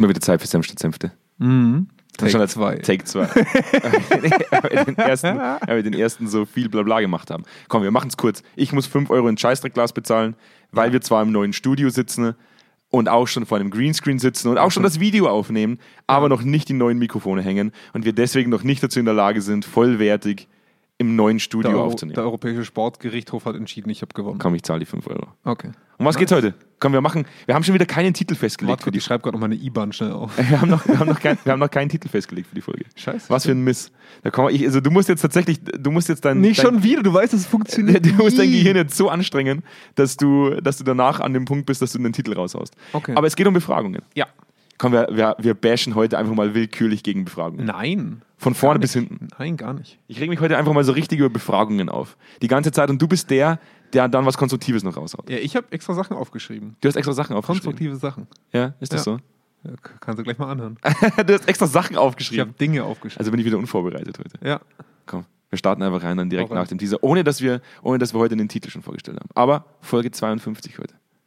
immer wieder Zeit für Senf Senfte. Mhm. Take Take zwei. Take 2. weil, wir den ersten- weil wir den ersten so viel Blabla gemacht haben. Komm, wir machen es kurz. Ich muss 5 Euro in Scheißdreckglas bezahlen, weil wir zwar im neuen Studio sitzen und auch schon vor einem Greenscreen sitzen und auch schon das Video aufnehmen, aber noch nicht die neuen Mikrofone hängen und wir deswegen noch nicht dazu in der Lage sind, vollwertig im neuen Der, Studio Euro, aufzunehmen. der Europäische Sportgerichtshof hat entschieden, ich habe gewonnen. Komm, ich zahle die 5 Euro. Okay. Um was geht's heute? Komm, wir machen, wir haben schon wieder keinen Titel festgelegt Warte, für die ich schreibe gerade noch meine IBAN schnell auf. wir haben, noch, wir, haben noch kein, wir haben noch keinen Titel festgelegt für die Folge. Scheiße. Was für ein Miss. Da komm, ich, also du musst jetzt tatsächlich, du musst jetzt dein, Nicht dein, schon wieder, du weißt, es funktioniert. du musst dein. Gehirn jetzt so anstrengen, dass du, dass du danach an dem Punkt bist, dass du den Titel raushaust. Okay. Aber es geht um Befragungen. Ja. Komm, wir, wir, wir bashen heute einfach mal willkürlich gegen Befragungen. Nein. Von vorne bis hinten. Nein, gar nicht. Ich reg mich heute einfach mal so richtig über Befragungen auf. Die ganze Zeit. Und du bist der, der dann was Konstruktives noch raushaut. Ja, ich habe extra Sachen aufgeschrieben. Du hast extra Sachen aufgeschrieben. Konstruktive Sachen. Ja, ist das Ja. Ja, k- kannst du gleich mal anhören. so? du hast extra Sachen Ich habe aufgeschrieben. Dinge aufgeschrieben. Also bin ich wieder unvorbereitet heute. ja. Komm, wir starten einfach rein dann direkt rein. nach dem Teaser, ohne dass, wir, ohne dass wir heute den Titel schon vorgestellt haben. Aber Folge 52 heute.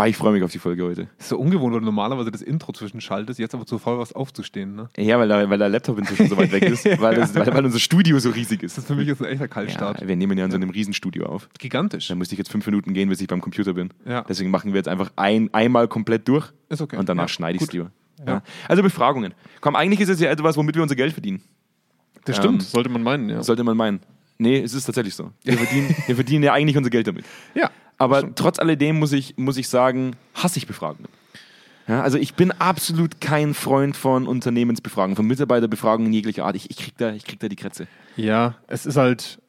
Ah, ich freue mich auf die Folge heute. ist so ungewohnt, weil du normalerweise das Intro zwischenschaltest, jetzt aber zu faul was aufzustehen. Ne? Ja, weil der, weil der Laptop inzwischen so weit weg ist, weil, das, weil, weil unser Studio so riesig ist. Das ist für mich jetzt ein echter Kaltstart. Ja, wir nehmen ja in so einem Riesenstudio auf. Gigantisch. Da müsste ich jetzt fünf Minuten gehen, bis ich beim Computer bin. Ja. Deswegen machen wir jetzt einfach ein, einmal komplett durch Ist okay. und danach Ja, schneide ich es lieber. Ja. Ja. Also Befragungen. Komm, eigentlich ist es ja etwas, womit wir unser Geld verdienen. Das Ähm, stimmt, sollte man meinen, ja. Sollte man meinen. Nee, es ist tatsächlich so. Wir verdienen, wir verdienen ja eigentlich unser Geld damit. Ja. Aber trotz alledem muss ich, muss ich sagen, hasse ich Befragungen. Ja, also ich bin absolut kein Freund von Unternehmensbefragungen, von Mitarbeiterbefragungen jeglicher Art. Ich, ich, krieg da, ich krieg da die Krätze. Ja, es ist halt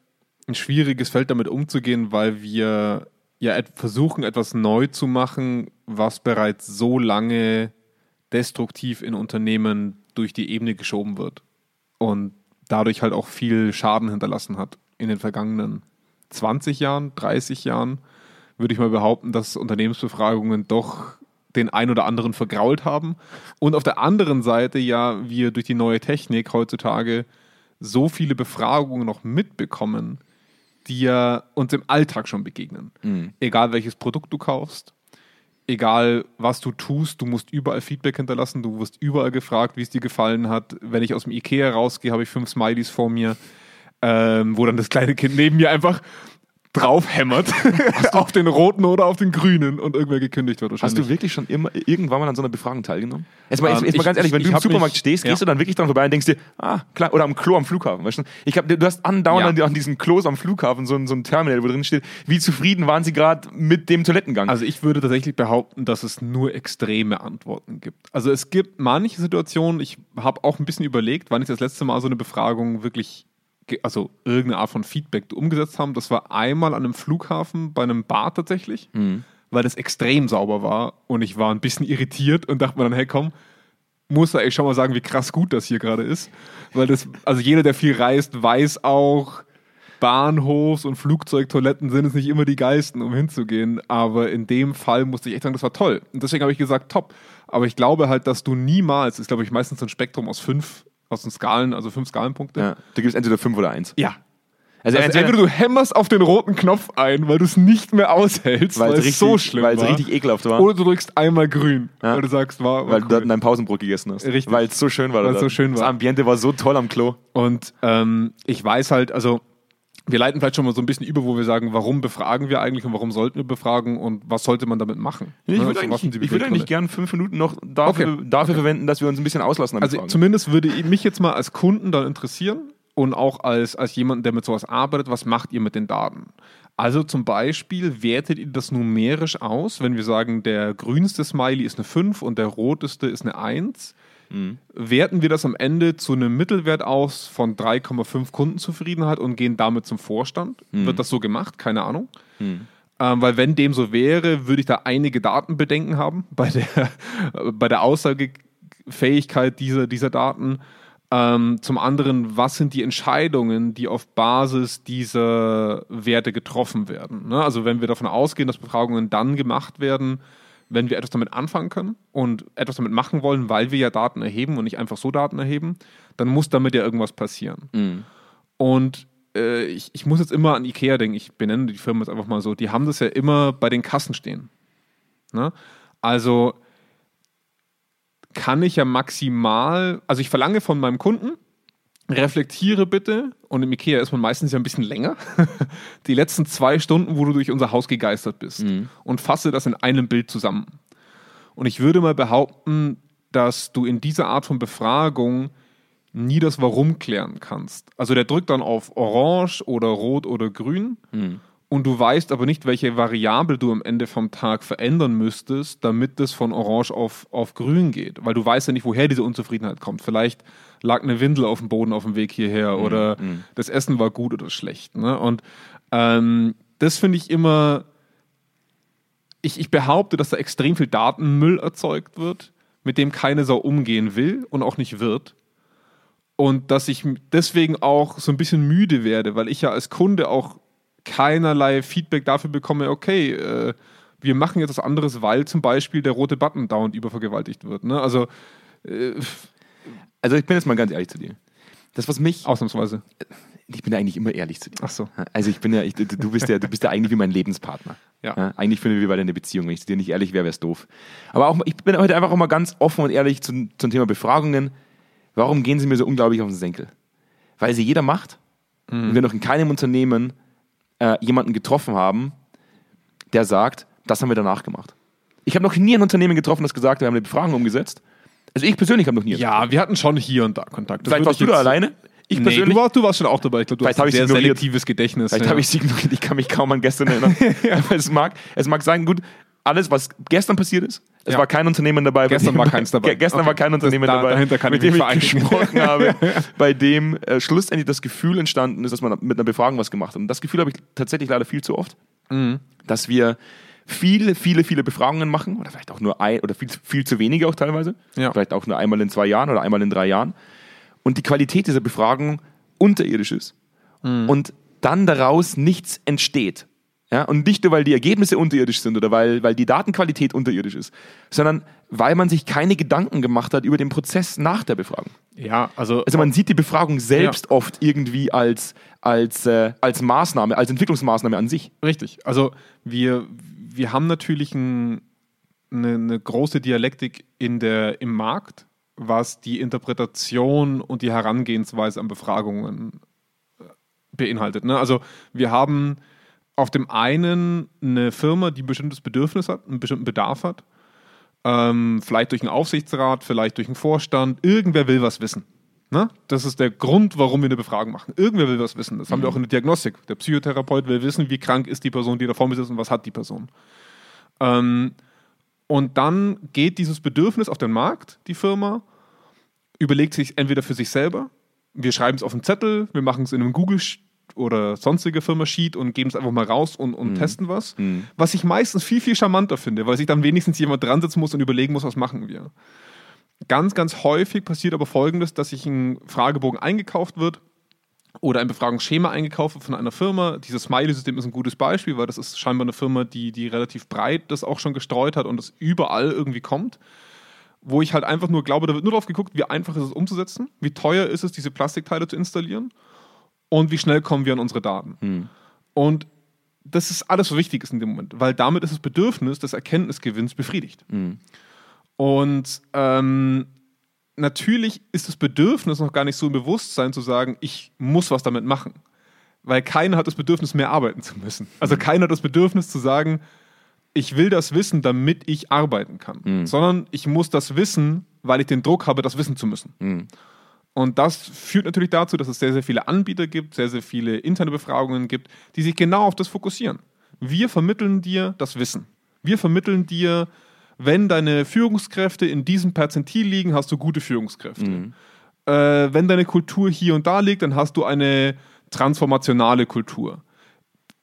ein schwieriges Feld, damit umzugehen, weil wir ja et versuchen, etwas neu zu machen, was bereits so lange destruktiv in Unternehmen durch die Ebene geschoben wird und dadurch halt auch viel Schaden hinterlassen hat in den vergangenen 20 Jahren, 30 Jahren, würde ich mal behaupten, dass Unternehmensbefragungen doch den ein oder anderen vergrault haben. Und auf der anderen Seite ja wir durch die neue Technik heutzutage so viele Befragungen noch mitbekommen, die ja uns im Alltag schon begegnen. Egal welches Produkt du kaufst, egal was du tust, du musst überall Feedback hinterlassen, du wirst überall gefragt, wie es dir gefallen hat. Wenn ich aus dem Ikea rausgehe, habe ich fünf Smileys vor mir, ähm, wo dann das kleine Kind neben mir einfach draufhämmert auf den roten oder auf den grünen und irgendwer gekündigt wird Hast wahrscheinlich. du wirklich schon immer irgendwann mal an so einer Befragung teilgenommen? Jetzt mal, jetzt, Ähm, jetzt mal ich- ganz ehrlich, wenn ich du im Supermarkt mich- stehst, gehst ja. du dann wirklich dran vorbei und denkst dir, ah, klar, oder am Klo am Flughafen, weißt du? Ich hab, du hast andauernd Ja. an diesen Klos am Flughafen so ein, so ein Terminal, wo drin steht, wie zufrieden waren sie gerade mit dem Toilettengang? Also ich würde tatsächlich behaupten, dass es nur extreme Antworten gibt. Also es gibt manche Situationen, ich habe auch ein bisschen überlegt, wann ich das letzte Mal so eine Befragung wirklich, also irgendeine Art von Feedback umgesetzt haben. Das war einmal an einem Flughafen bei einem Bar tatsächlich, weil das extrem sauber war und ich war ein bisschen irritiert und dachte mir dann, hey komm, muss er echt schon mal sagen, wie krass gut das hier gerade ist. Weil das, also jeder, der viel reist, weiß auch, Bahnhofs- und Flugzeugtoiletten sind es nicht immer die geilsten, um hinzugehen. Aber in dem Fall musste ich echt sagen, das war toll. Und deswegen habe ich gesagt, top. Aber ich glaube halt, dass du niemals, ist glaube ich meistens ein Spektrum aus fünf, aus den Skalen, also fünf Skalenpunkte. ja, du gibst entweder fünf oder eins. Ja. Also, Also entweder du hämmerst auf den roten Knopf ein, weil du es nicht mehr aushältst, weil, weil es es so richtig, schlimm weil es war. richtig ekelhaft war, oder du drückst einmal grün, Ja. weil du sagst, war, war weil du cool. dort dein Pausenbrot gegessen hast. Richtig. Weil es so schön war. Weil es so schön Das war. Ambiente war so toll am Klo. Und ähm, ich weiß halt, also wir leiten vielleicht schon mal so ein bisschen über, wo wir sagen, warum befragen wir eigentlich und warum sollten wir befragen und was sollte man damit machen? Ich Ne, würde also eigentlich, ich würde eigentlich gern fünf Minuten noch dafür, Okay. dafür verwenden, dass wir uns ein bisschen auslassen Also Befragen. zumindest würde mich jetzt mal als Kunden dann interessieren und auch als, als jemand, der mit sowas arbeitet, was macht ihr mit den Daten? Also zum Beispiel, wertet ihr das numerisch aus, wenn wir sagen, der grünste Smiley ist eine 5 und der roteste ist eine 1? Werten wir das am Ende zu einem Mittelwert aus von 3,5 Kundenzufriedenheit und gehen damit zum Vorstand? Wird das so gemacht? Keine Ahnung. Ähm, weil wenn dem so wäre, würde ich da einige Datenbedenken haben bei der, bei der Aussagefähigkeit dieser, dieser Daten. Ähm, zum anderen, was sind die Entscheidungen, die auf Basis dieser Werte getroffen werden? Ne? Also wenn wir davon ausgehen, dass Befragungen dann gemacht werden, wenn wir etwas damit anfangen können und etwas damit machen wollen, weil wir ja Daten erheben und nicht einfach so Daten erheben, dann muss damit ja irgendwas passieren. Mhm. Und äh, ich, ich muss jetzt immer an Ikea denken, ich benenne die Firma jetzt einfach mal so, die haben das ja immer bei den Kassen stehen. Ne? Also kann ich ja maximal, also ich verlange von meinem Kunden, reflektiere bitte, und im Ikea ist man meistens ja ein bisschen länger, die letzten zwei Stunden, wo du durch unser Haus gegeistert bist und fasse das in einem Bild zusammen. Und ich würde mal behaupten, dass du in dieser Art von Befragung nie das Warum klären kannst. Also der drückt dann auf Orange oder Rot oder Grün und du weißt aber nicht, welche Variable du am Ende vom Tag verändern müsstest, damit es von Orange auf, auf Grün geht. Weil du weißt ja nicht, woher diese Unzufriedenheit kommt. Vielleicht lag eine Windel auf dem Boden auf dem Weg hierher oder das Essen war gut oder schlecht. Ne? Und ähm, das finde ich immer ich, ich behaupte, dass da extrem viel Datenmüll erzeugt wird, mit dem keine Sau umgehen will und auch nicht wird. Und dass ich deswegen auch so ein bisschen müde werde, weil ich ja als Kunde auch keinerlei Feedback dafür bekomme, okay, äh, wir machen jetzt was anderes, weil zum Beispiel der rote Button dauernd übervergewaltigt wird. Ne? Also äh, Also ich bin jetzt mal ganz ehrlich zu dir. Das, was mich, ausnahmsweise. ich bin ja eigentlich immer ehrlich zu dir. Ach so. Also ich bin ja, ich, du, bist ja, du bist ja eigentlich wie mein Lebenspartner. Ja. eigentlich finden wir beide eine Beziehung. Wenn ich zu dir nicht ehrlich wäre, wäre es doof. Aber auch, ich bin heute einfach auch mal ganz offen und ehrlich zum, zum Thema Befragungen. Warum gehen sie mir so unglaublich auf den Senkel? Weil sie jeder macht und wir noch in keinem Unternehmen äh, jemanden getroffen haben, der sagt, das haben wir danach gemacht. Ich habe noch nie ein Unternehmen getroffen, das gesagt hat, wir haben eine Befragung umgesetzt. Also ich persönlich habe noch nie. Ja, wir hatten schon hier und da Kontakt. Das Vielleicht warst du da alleine. Ich nee, persönlich. du, warst, du warst schon auch dabei. Ich glaube, du Vielleicht hast ein sehr ignoriert. selektives Gedächtnis. Vielleicht ja. habe ich sie ignoriert, ich kann mich kaum an gestern erinnern. Aber es mag, es mag sein, gut, alles, was gestern passiert ist, es Ja. war kein Unternehmen dabei. bei Gestern dem- war keins dabei. Ge- Gestern Okay. war kein Das- Unternehmen da- dabei, dahinter kann mit ich dem ich gesprochen habe, bei dem äh, schlussendlich das Gefühl entstanden ist, dass man mit einer Befragung was gemacht hat. Und das Gefühl habe ich tatsächlich leider viel zu oft, Mhm. dass wir viele, viele, viele Befragungen machen oder vielleicht auch nur ein oder viel, viel zu wenige auch teilweise. Ja. Vielleicht auch nur einmal in zwei Jahren oder einmal in drei Jahren. Und die Qualität dieser Befragung unterirdisch ist und dann daraus nichts entsteht. Ja, und nicht nur, weil die Ergebnisse unterirdisch sind oder weil, weil die Datenqualität unterirdisch ist, sondern weil man sich keine Gedanken gemacht hat über den Prozess nach der Befragung. Ja, also, Also man sieht die Befragung selbst oft irgendwie als, als, äh, als Maßnahme, als Entwicklungsmaßnahme an sich. richtig. Also wir, wir haben natürlich ein, eine, eine große Dialektik in der, im Markt, was die Interpretation und die Herangehensweise an Befragungen äh, beinhaltet. Ne? Also wir haben auf dem einen eine Firma, die ein bestimmtes Bedürfnis hat, einen bestimmten Bedarf hat, ähm, vielleicht durch einen Aufsichtsrat, vielleicht durch einen Vorstand. Irgendwer will was wissen. Ne? Das ist der Grund, warum wir eine Befragung machen. Irgendwer will was wissen. Das haben wir auch in der Diagnostik. Der Psychotherapeut will wissen, wie krank ist die Person, die da vor mir sitzt und was hat die Person. Ähm, und dann geht dieses Bedürfnis auf den Markt, die Firma, überlegt sich entweder für sich selber, wir schreiben es auf einen Zettel, wir machen es in einem Google oder sonstige Firma-Sheet und geben es einfach mal raus und, und testen was. Was ich meistens viel, viel charmanter finde, weil sich dann wenigstens jemand dran setzen muss und überlegen muss, was machen wir. Ganz, ganz häufig passiert aber folgendes, dass sich ein Fragebogen eingekauft wird oder ein Befragungsschema eingekauft wird von einer Firma. Dieses Smiley-System ist ein gutes Beispiel, weil das ist scheinbar eine Firma, die, die relativ breit das auch schon gestreut hat und das überall irgendwie kommt. Wo ich halt einfach nur glaube, da wird nur drauf geguckt, wie einfach ist es umzusetzen, wie teuer ist es, diese Plastikteile zu installieren und wie schnell kommen wir an unsere Daten. Und das ist alles, was wichtig ist in dem Moment, weil damit ist das Bedürfnis des Erkenntnisgewinns befriedigt. Und ähm, natürlich ist das Bedürfnis noch gar nicht so im Bewusstsein zu sagen, ich muss was damit machen. Weil keiner hat das Bedürfnis, mehr arbeiten zu müssen. Also keiner hat das Bedürfnis zu sagen, ich will das wissen, damit ich arbeiten kann. Sondern ich muss das wissen, weil ich den Druck habe, das wissen zu müssen. Und das führt natürlich dazu, dass es sehr, sehr viele Anbieter gibt, sehr, sehr viele interne Befragungen gibt, die sich genau auf das fokussieren. Wir vermitteln dir das Wissen. Wir vermitteln dir, wenn deine Führungskräfte in diesem Perzentil liegen, hast du gute Führungskräfte. Äh, wenn deine Kultur hier und da liegt, dann hast du eine transformationale Kultur.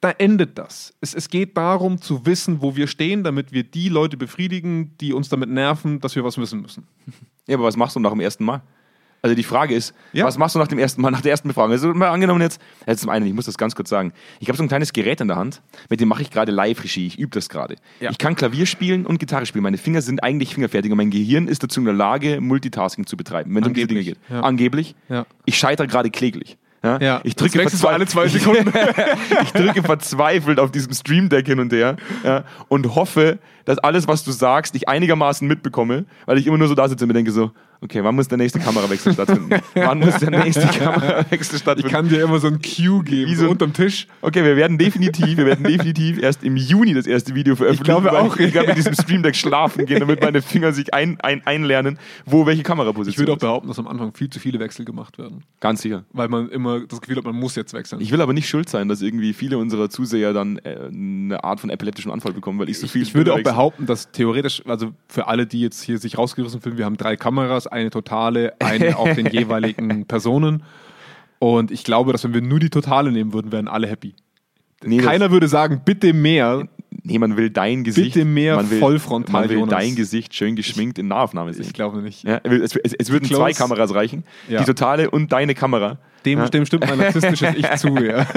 Da endet das. Es, es geht darum zu wissen, wo wir stehen, damit wir die Leute befriedigen, die uns damit nerven, dass wir was wissen müssen. Ja, aber was machst du nach dem ersten Mal? Also die Frage ist, Ja. was machst du nach dem ersten Mal, nach der ersten Befragung? Also mal angenommen jetzt, jetzt zum einen, ich muss das ganz kurz sagen, ich habe so ein kleines Gerät in der Hand, mit dem mache ich gerade Live-Regie, ich übe das gerade. Ja. Ich kann Klavier spielen und Gitarre spielen. Meine Finger sind eigentlich fingerfertig und mein Gehirn ist dazu in der Lage, Multitasking zu betreiben, wenn es um diese Dinge geht. ja. Angeblich. Ich scheitere gerade kläglich. Ja? Ja, Ich drücke alle zwei Sekunden. ich drücke verzweifelt auf diesem Stream Deck hin und her ja, und hoffe, dass alles, was du sagst, ich einigermaßen mitbekomme, weil ich immer nur so da sitze und mir denke so, okay, wann muss der nächste Kamerawechsel stattfinden? wann muss der nächste Kamerawechsel Ich stattfinden? kann dir immer so ein Cue geben, Wie so unterm Tisch. Okay, wir werden definitiv, wir werden definitiv erst im Juni das erste Video veröffentlichen. glaube weil auch. Ich werde mit diesem Stream Deck schlafen gehen, damit meine Finger sich ein, ein, einlernen, wo welche Kameraposition Ich würde auch behaupten, dass am Anfang viel zu viele Wechsel gemacht werden. Ganz sicher. Weil man immer das Gefühl hat, man muss jetzt wechseln. Ich will aber nicht schuld sein, dass irgendwie viele unserer Zuseher dann äh, eine Art von epileptischen Anfall bekommen, weil ich so viel ich würde auch wechsle. Behaupten, dass theoretisch, also für alle, die jetzt hier sich rausgerissen fühlen, wir haben drei Kameras, eine totale, eine auf den jeweiligen Personen. Und ich glaube, dass wenn wir nur die totale nehmen würden, wären alle happy. Nee, Keiner würde sagen, bitte mehr. Nee, man will dein Gesicht. Bitte mehr man will, vollfrontal, Man will Jonas. dein Gesicht schön geschminkt in Nahaufnahme sehen. Ich glaube nicht. Ja, es, es, es würden Close. zwei Kameras reichen. Ja. Die totale und deine Kamera. Dem, Ja. dem stimmt mein narzisstisches Ich zu. Ja.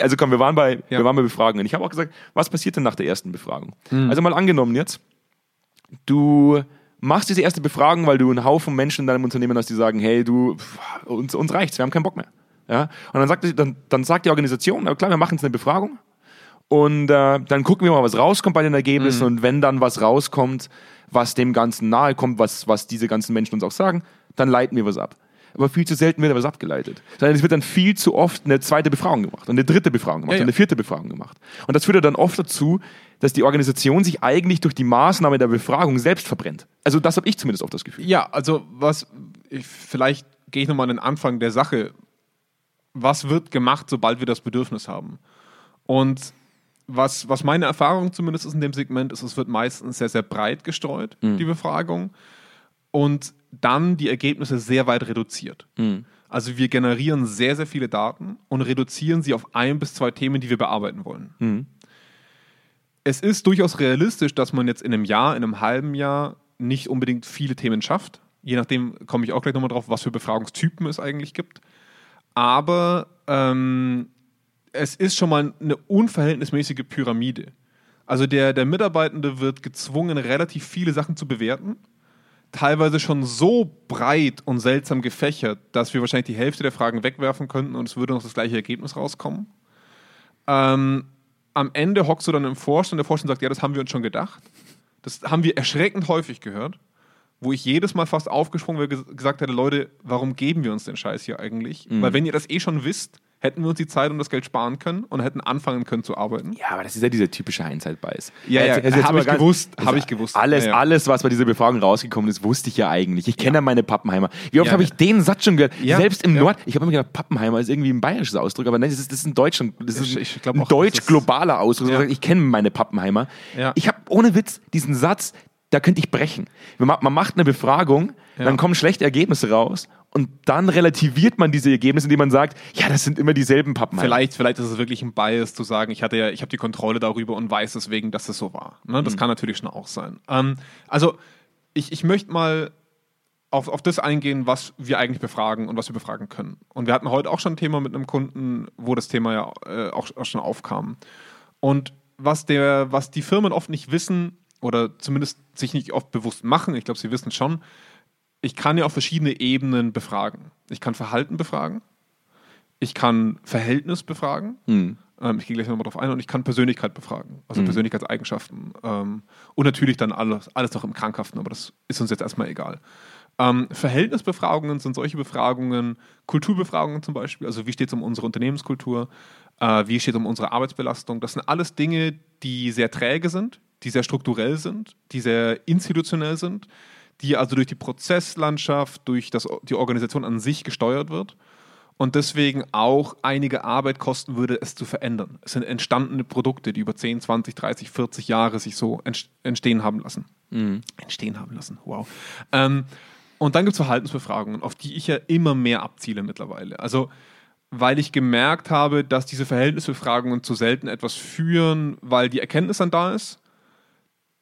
Also komm, wir waren bei, Ja. wir waren bei Befragungen. Ich habe auch gesagt, was passiert denn nach der ersten Befragung? Mhm. Also mal angenommen jetzt, du machst diese erste Befragung, weil du einen Haufen Menschen in deinem Unternehmen hast, die sagen, hey, du, pff, uns, uns reicht's, wir haben keinen Bock mehr. Ja? Und dann sagt, die- dann, dann sagt die Organisation, klar, wir machen jetzt eine Befragung und äh, dann gucken wir mal, was rauskommt bei den Ergebnissen Mhm. und wenn dann was rauskommt, was dem Ganzen nahe kommt, was, was diese ganzen Menschen uns auch sagen, dann leiten wir was ab. Aber viel zu selten wird da was abgeleitet. Sondern es wird dann viel zu oft eine zweite Befragung gemacht und eine dritte Befragung gemacht Ja, ja. und eine vierte Befragung gemacht. Und das führt ja dann oft dazu, dass die Organisation sich eigentlich durch die Maßnahme der Befragung selbst verbrennt. Also das habe ich zumindest oft das Gefühl. Ja, also was, ich, vielleicht gehe ich nochmal an den Anfang der Sache. Was wird gemacht, sobald wir das Bedürfnis haben? Und was, was meine Erfahrung zumindest ist in dem Segment, ist, es wird meistens sehr, sehr breit gestreut, die Befragung. Und dann die Ergebnisse sehr weit reduziert. Also wir generieren sehr, sehr viele Daten und reduzieren sie auf ein bis zwei Themen, die wir bearbeiten wollen. Es ist durchaus realistisch, dass man jetzt in einem Jahr, in einem halben Jahr nicht unbedingt viele Themen schafft. Je nachdem komme ich auch gleich nochmal drauf, was für Befragungstypen es eigentlich gibt. Aber ähm, es ist schon mal eine unverhältnismäßige Pyramide. Also der, der Mitarbeitende wird gezwungen, relativ viele Sachen zu bewerten. Teilweise schon so breit und seltsam gefächert, dass wir wahrscheinlich die Hälfte der Fragen wegwerfen könnten und es würde noch das gleiche Ergebnis rauskommen. Ähm, am Ende hockst du dann im Vorstand, der Vorstand sagt, ja, das haben wir uns schon gedacht. Das haben wir erschreckend häufig gehört, wo ich jedes Mal fast aufgesprungen wäre, ges- gesagt hätte, Leute, warum geben wir uns den Scheiß hier eigentlich? Weil wenn ihr das eh schon wisst, hätten wir uns die Zeit und das Geld sparen können und hätten anfangen können zu arbeiten. Ja, aber das ist ja dieser typische Hindsight-Bias. Ja, ja, Jetzt- jetzt hab mal ich ganz- gewusst, also hab ich gewusst. Alles, Ja, ja. alles, was bei dieser Befragung rausgekommen ist, wusste ich ja eigentlich. Ich kenne ja. meine Pappenheimer. Wie oft habe ich den Satz schon gehört? Selbst im. Nord. Ich habe immer gedacht, Pappenheimer ist irgendwie ein bayerisches Ausdruck, aber nein, das ist, das ist ein Deutsch, das ist Ich- ich ein deutsch-globaler Ausdruck. Ich kenne meine Pappenheimer. Ich habe ohne Witz diesen Satz, da könnte ich brechen. Man ma- man macht eine Befragung, dann kommen schlechte Ergebnisse raus und dann relativiert man diese Ergebnisse, indem man sagt, ja, das sind immer dieselben Pappenheimer. Vielleicht, vielleicht ist es wirklich ein Bias zu sagen, ich hatte ja, ich habe die Kontrolle darüber und weiß deswegen, dass es so war. Ne? Das kann natürlich schon auch sein. Ähm, also ich, ich möchte mal auf, auf das eingehen, was wir eigentlich befragen und was wir befragen können. Und wir hatten heute auch schon ein Thema mit einem Kunden, wo das Thema ja äh, auch, auch schon aufkam. Und was, der, was die Firmen oft nicht wissen oder zumindest sich nicht oft bewusst machen, ich glaube, sie wissen schon, ich kann ja auf verschiedene Ebenen befragen. Ich kann Verhalten befragen, ich kann Verhältnis befragen, Hm. ähm, ich gehe gleich nochmal drauf ein, und ich kann Persönlichkeit befragen, also Persönlichkeitseigenschaften. Ähm, und natürlich dann alles, alles noch im Krankhaften, aber das ist uns jetzt erstmal egal. Ähm, Verhältnisbefragungen sind solche Befragungen, Kulturbefragungen zum Beispiel, also wie steht es um unsere Unternehmenskultur, äh, wie steht es um unsere Arbeitsbelastung. Das sind alles Dinge, die sehr träge sind, die sehr strukturell sind, die sehr institutionell sind, die also durch die Prozesslandschaft, durch das, die Organisation an sich gesteuert wird und deswegen auch einige Arbeit kosten würde, es zu verändern. Es sind entstandene Produkte, die über 10, 20, 30, 40 Jahre sich so ent- entstehen haben lassen. Entstehen haben lassen, wow. Ähm, und dann gibt es Verhaltensbefragungen, auf die ich ja immer mehr abziele mittlerweile. Also, weil ich gemerkt habe, dass diese Verhältnisbefragungen zu selten etwas führen, weil die Erkenntnis dann da ist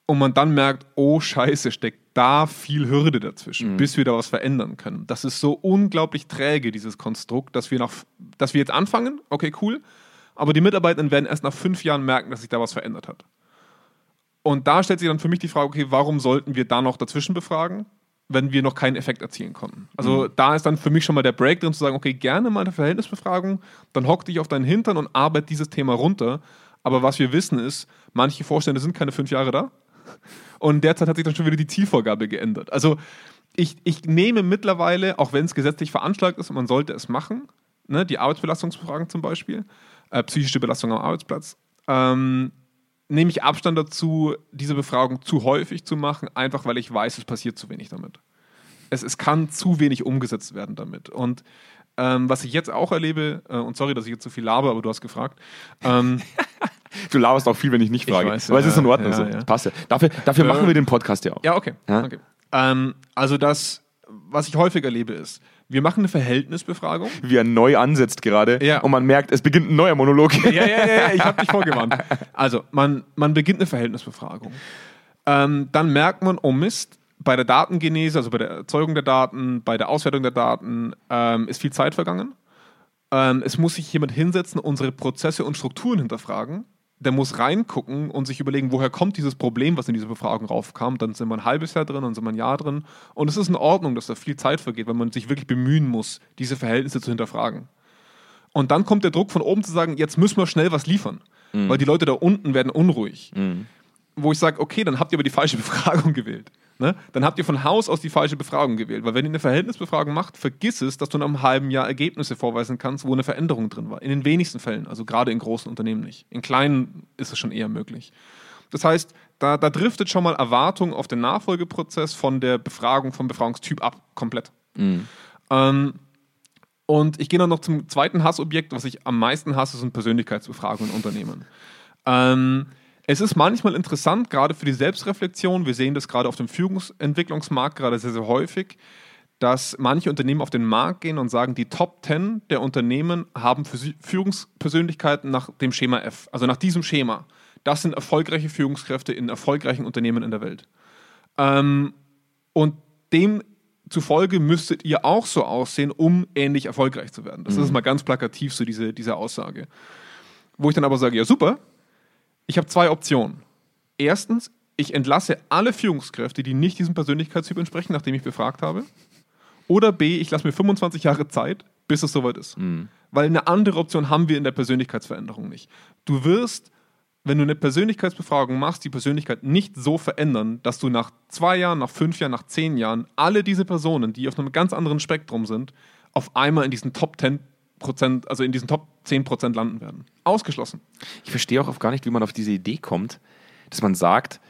und man dann merkt, oh Scheiße, steckt da viel Hürde dazwischen, bis wir da was verändern können. Das ist so unglaublich träge, dieses Konstrukt, dass wir, nach, dass wir jetzt anfangen, okay, cool, aber die Mitarbeitenden werden erst nach fünf Jahren merken, dass sich da was verändert hat. Und da stellt sich dann für mich die Frage, okay, warum sollten wir da noch dazwischen befragen, wenn wir noch keinen Effekt erzielen konnten? Also da ist dann für mich schon mal der Break drin zu sagen, okay, gerne mal eine Verhältnisbefragung, dann hock dich auf deinen Hintern und arbeite dieses Thema runter. Aber was wir wissen ist, manche Vorstände sind keine fünf Jahre da. Und derzeit hat sich dann schon wieder die Zielvorgabe geändert. Also ich, ich nehme mittlerweile, auch wenn es gesetzlich veranschlagt ist und man sollte es machen, ne, die Arbeitsbelastungsbefragen zum Beispiel, äh, psychische Belastung am Arbeitsplatz, ähm, nehme ich Abstand dazu, diese Befragung zu häufig zu machen, einfach weil ich weiß, es passiert zu wenig damit. Es, es kann zu wenig umgesetzt werden damit. Und ähm, was ich jetzt auch erlebe, äh, und sorry, dass ich jetzt so viel laber, aber du hast gefragt, ähm, Du laberst auch viel, wenn ich nicht frage. weiß, Aber es ist in ja, Ordnung ja, so. ja. Passt ja. Dafür, dafür Äh, machen wir den Podcast ja auch. Ja, okay. Ja? okay. Ähm, also das, was ich häufig erlebe, ist, wir machen eine Verhältnisbefragung. Wie er neu ansetzt gerade. Ja. Und man merkt, es beginnt ein neuer Monolog. Ja, ja, ja, ja ich habe dich vorgewarnt. Also, man, man beginnt eine Verhältnisbefragung. Ähm, dann merkt man, oh Mist, bei der Datengenese, also bei der Erzeugung der Daten, bei der Auswertung der Daten, ähm, ist viel Zeit vergangen. Ähm, es muss sich jemand hinsetzen, unsere Prozesse und Strukturen hinterfragen. Der muss reingucken und sich überlegen, woher kommt dieses Problem, was in diese Befragung raufkam. Dann sind wir ein halbes Jahr drin, dann sind wir ein Jahr drin. Und es ist in Ordnung, dass da viel Zeit vergeht, weil man sich wirklich bemühen muss, diese Verhältnisse zu hinterfragen. Und dann kommt der Druck von oben zu sagen, jetzt müssen wir schnell was liefern. Weil die Leute da unten werden unruhig. Wo ich sage, okay, dann habt ihr aber die falsche Befragung gewählt. Ne? Dann habt ihr von Haus aus die falsche Befragung gewählt. Weil wenn ihr eine Verhältnisbefragung macht, vergiss es, dass du nach einem halben Jahr Ergebnisse vorweisen kannst, wo eine Veränderung drin war. In den wenigsten Fällen, also gerade in großen Unternehmen nicht. In kleinen ist es schon eher möglich. Das heißt, da, da driftet schon mal Erwartung auf den Nachfolgeprozess von der Befragung, vom Befragungstyp ab, komplett. Ähm, und ich gehe dann noch zum zweiten Hassobjekt, was ich am meisten hasse, sind Persönlichkeitsbefragungen in Unternehmen. Ähm, es ist manchmal interessant, gerade für die Selbstreflexion, wir sehen das gerade auf dem Führungsentwicklungsmarkt gerade sehr, sehr häufig, dass manche Unternehmen auf den Markt gehen und sagen, die Top 10 der Unternehmen haben Führungspersönlichkeiten nach dem Schema F, also nach diesem Schema. Das sind erfolgreiche Führungskräfte in erfolgreichen Unternehmen in der Welt. Ähm, und demzufolge müsstet ihr auch so aussehen, um ähnlich erfolgreich zu werden. Das ist mal ganz plakativ, so diese, diese Aussage. Wo ich dann aber sage, ja super, ich habe zwei Optionen. Erstens, ich entlasse alle Führungskräfte, die nicht diesem Persönlichkeitstyp entsprechen, nachdem ich befragt habe. Oder B, ich lasse mir 25 Jahre Zeit, bis es soweit ist. Weil eine andere Option haben wir in der Persönlichkeitsveränderung nicht. Du wirst, wenn du eine Persönlichkeitsbefragung machst, die Persönlichkeit nicht so verändern, dass du nach zwei Jahren, nach fünf Jahren, nach zehn Jahren alle diese Personen, die auf einem ganz anderen Spektrum sind, auf einmal in diesen Top 10 Prozent, also in diesen Top 10 Prozent landen werden. Ausgeschlossen. Ich verstehe auch gar nicht, wie man auf diese Idee kommt, dass man sagt,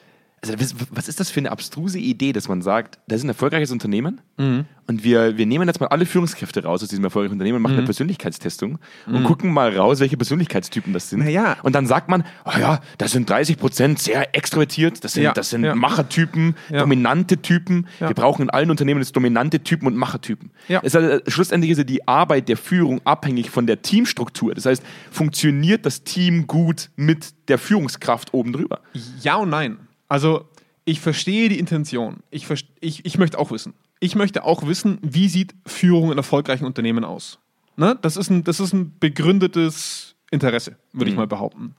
also was- ist das für eine abstruse Idee, dass man sagt, das ist ein erfolgreiches Unternehmen und wir, wir nehmen jetzt mal alle Führungskräfte raus aus diesem erfolgreichen Unternehmen und machen eine Persönlichkeitstestung und gucken mal raus, welche Persönlichkeitstypen das sind. Naja. Und dann sagt man, oh ja, das sind 30 Prozent sehr extrovertiert, das sind, Ja, das sind ja. Machertypen, Ja. dominante Typen. Ja. Wir brauchen in allen Unternehmen jetzt dominante Typen und Machertypen. Ja. Es ist also, schlussendlich ist ja die Arbeit der Führung abhängig von der Teamstruktur. Das heißt, funktioniert das Team gut mit der Führungskraft oben drüber? Ja und nein. Also, ich verstehe die Intention. Ich, ich, ich möchte auch wissen. Ich möchte auch wissen, wie sieht Führung in erfolgreichen Unternehmen aus. Ne? Das, ist ein, das ist ein begründetes Interesse, würde ich mal behaupten.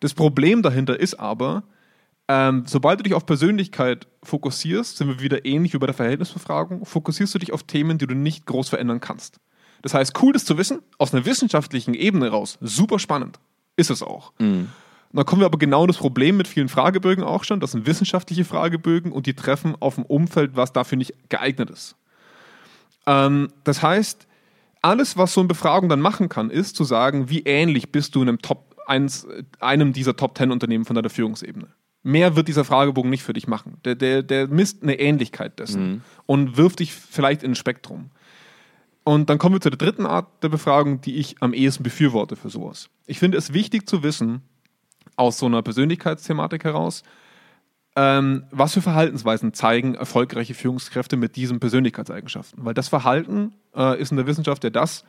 Das Problem dahinter ist aber, ähm, sobald du dich auf Persönlichkeit fokussierst, sind wir wieder ähnlich wie bei der Verhältnisbefragung, fokussierst du dich auf Themen, die du nicht groß verändern kannst. Das heißt, cool das zu wissen, aus einer wissenschaftlichen Ebene raus, super spannend. Ist es auch. Und dann kommen wir aber genau in das Problem mit vielen Fragebögen auch schon. Das sind wissenschaftliche Fragebögen und die treffen auf ein Umfeld, was dafür nicht geeignet ist. Ähm, das heißt, alles, was so eine Befragung dann machen kann, ist zu sagen, wie ähnlich bist du einem, Top, eins, einem dieser Top 10 Unternehmen von deiner Führungsebene. Mehr wird dieser Fragebogen nicht für dich machen. Der, der, der misst eine Ähnlichkeit dessen und wirft dich vielleicht in ein Spektrum. Und dann kommen wir zu der dritten Art der Befragung, die ich am ehesten befürworte für sowas. Ich finde es wichtig zu wissen, aus so einer Persönlichkeitsthematik heraus, ähm, was für Verhaltensweisen zeigen erfolgreiche Führungskräfte mit diesen Persönlichkeitseigenschaften. Weil das Verhalten äh, ist in der Wissenschaft ja das,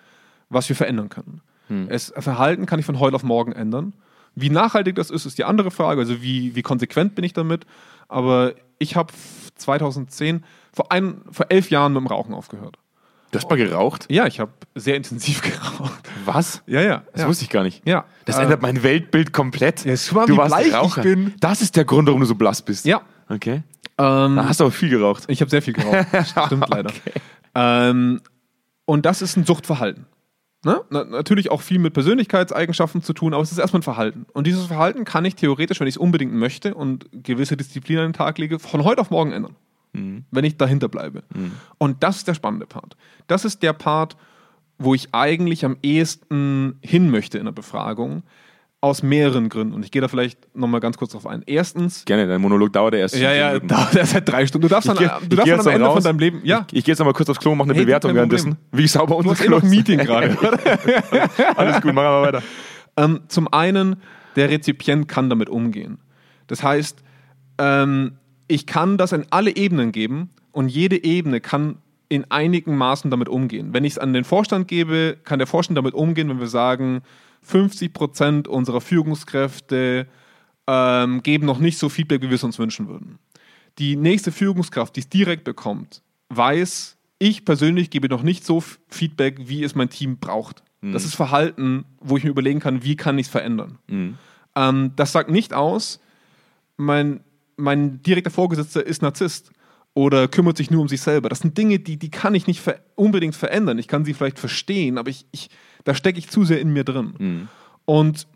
was wir verändern können. Es, Verhalten kann ich von heute auf morgen ändern. Wie nachhaltig das ist, ist die andere Frage. Also wie, wie konsequent bin ich damit. Aber ich habe 2010, vor, ein, vor elf Jahren mit dem Rauchen aufgehört. Du hast mal geraucht? Ja, ich habe sehr intensiv geraucht. Was? Ja, ja. Das ja. wusste ich gar nicht. Ja. Das Äh, ändert mein Weltbild komplett. Ja, schau mal, du wie warst bleich ich bin. Das ist der Grund, warum du so blass bist. Ja. Okay. Ähm, Da hast du aber viel geraucht. Ich habe sehr viel geraucht. Stimmt leider. Ähm, und das ist ein Suchtverhalten. Ne? Na, natürlich auch viel mit Persönlichkeitseigenschaften zu tun, aber es ist erstmal ein Verhalten. Und dieses Verhalten kann ich theoretisch, wenn ich es unbedingt möchte und gewisse Disziplin an den Tag lege, von heute auf morgen ändern. Wenn ich dahinter bleibe. Und das ist der spannende Part. Das ist der Part, wo ich eigentlich am ehesten hin möchte in der Befragung. Aus mehreren Gründen. Und ich gehe da vielleicht nochmal ganz kurz drauf ein. Erstens, Gerne, dein Monolog dauert erst. ja, ja, dauert erst seit drei Stunden. Du darfst Ich dann, geh- du darfst dann am Ende raus. von deinem Leben, ja. Ich, ich gehe jetzt noch mal kurz aufs Klo und mache eine Hey, Bewertung währenddessen, wie ich sauber unser Klo ist. Meeting gerade. Alles gut, machen wir weiter. ähm, zum einen, der Rezipient kann damit umgehen. Das heißt, ähm, ich kann das in alle Ebenen geben und jede Ebene kann in einigen Maßen damit umgehen. Wenn ich es an den Vorstand gebe, kann der Vorstand damit umgehen, wenn wir sagen, 50 Prozent unserer Führungskräfte ähm, geben noch nicht so Feedback, wie wir es uns wünschen würden. Die nächste Führungskraft, die es direkt bekommt, weiß, ich persönlich gebe noch nicht so Feedback, wie es mein Team braucht. Das ist Verhalten, wo ich mir überlegen kann, wie kann ich es verändern. Ähm, das sagt nicht aus, mein, mein direkter Vorgesetzter ist Narzisst oder kümmert sich nur um sich selber. Das sind Dinge, die, die kann ich nicht ver unbedingt verändern. Ich kann sie vielleicht verstehen, aber ich, ich, da stecke ich zu sehr in mir drin. Und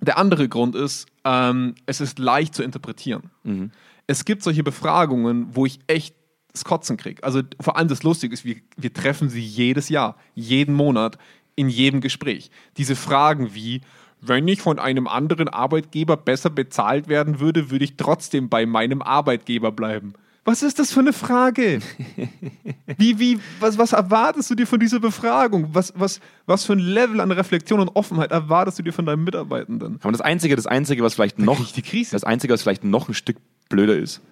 der andere Grund ist, ähm, es ist leicht zu interpretieren. Es gibt solche Befragungen, wo ich echt das Kotzen kriege. Also vor allem das Lustige ist, wir, wir treffen sie jedes Jahr, jeden Monat, in jedem Gespräch. Diese Fragen wie, wenn ich von einem anderen Arbeitgeber besser bezahlt werden würde, würde ich trotzdem bei meinem Arbeitgeber bleiben. Was ist das für eine Frage? Wie, wie, was, was erwartest du dir von dieser Befragung? Was, was, was für ein Level an Reflexion und Offenheit erwartest du dir von deinen Mitarbeitenden? Aber das Einzige, das Einzige, was vielleicht noch, die Krise. das Einzige, was vielleicht noch ein Stück blöder ist,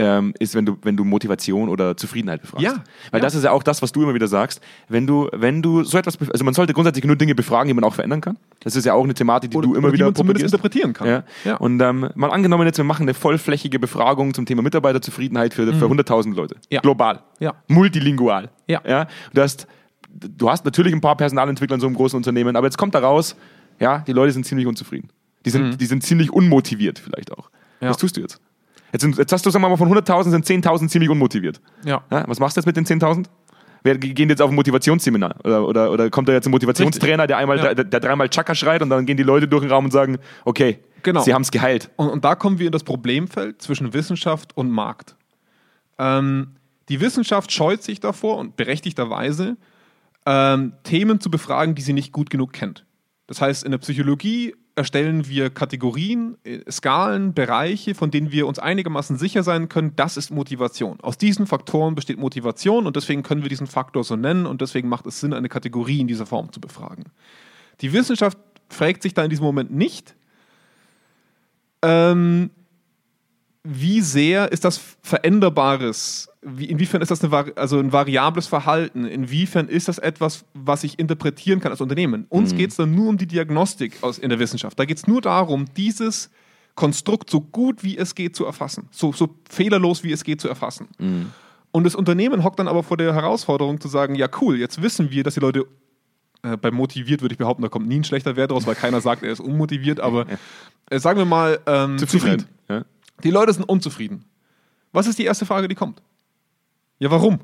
ähm, ist, wenn du, wenn du Motivation oder Zufriedenheit befragst. Ja, Weil ja. das ist ja auch das, was du immer wieder sagst. Wenn du, wenn du so etwas, also man sollte grundsätzlich nur Dinge befragen, die man auch verändern kann. Das ist ja auch eine Thematik, die Oder- du immer die wieder man zumindest interpretieren kann. Ja. Ja. Und ähm, mal angenommen jetzt, wir machen eine vollflächige Befragung zum Thema Mitarbeiterzufriedenheit für, für 100.000 Leute. Mhm. Ja. Global. Ja. Multilingual. Ja. Ja. Du hast, du hast natürlich ein paar Personalentwickler in so einem großen Unternehmen, aber jetzt kommt da raus, ja, die Leute sind ziemlich unzufrieden. Die sind, die sind ziemlich unmotiviert vielleicht auch. Mhm. Ja. Was tust du jetzt? Jetzt, sind, jetzt hast du, sagen wir mal, von 100.000 sind 10.000 ziemlich unmotiviert. Ja. Ja, was machst du jetzt mit den 10.000? Wer gehen jetzt auf ein Motivationsseminar? Oder, oder, oder kommt da jetzt ein Motivationstrainer, der einmal, Ja. der, der dreimal Chaka schreit und dann gehen die Leute durch den Raum und sagen, okay, Genau. sie haben es geheilt. Und, und da kommen wir in das Problemfeld zwischen Wissenschaft und Markt. Ähm, die Wissenschaft scheut sich davor und berechtigterweise, ähm, Themen zu befragen, die sie nicht gut genug kennt. Das heißt, in der Psychologie erstellen wir Kategorien, äh, Skalen, Bereiche, von denen wir uns einigermaßen sicher sein können, das ist Motivation. Aus diesen Faktoren besteht Motivation und deswegen können wir diesen Faktor so nennen und deswegen macht es Sinn, eine Kategorie in dieser Form zu befragen. Die Wissenschaft fragt sich da in diesem Moment nicht, ähm, wie sehr ist das veränderbares? Wie, inwiefern ist das eine, also ein variables Verhalten? Inwiefern ist das etwas, was ich interpretieren kann als Unternehmen? Uns geht es dann nur um die Diagnostik aus, in der Wissenschaft. Da geht es nur darum, dieses Konstrukt so gut wie es geht zu erfassen, so, so fehlerlos wie es geht zu erfassen. Und das Unternehmen hockt dann aber vor der Herausforderung zu sagen, ja cool, jetzt wissen wir, dass die Leute äh, bei motiviert würde ich behaupten, da kommt nie ein schlechter Wert raus, weil keiner sagt, er ist unmotiviert, aber äh, sagen wir mal ähm, Zufriedenheit. zufrieden. Ja. Die Leute sind unzufrieden. Was ist die erste Frage, die kommt? Ja, warum?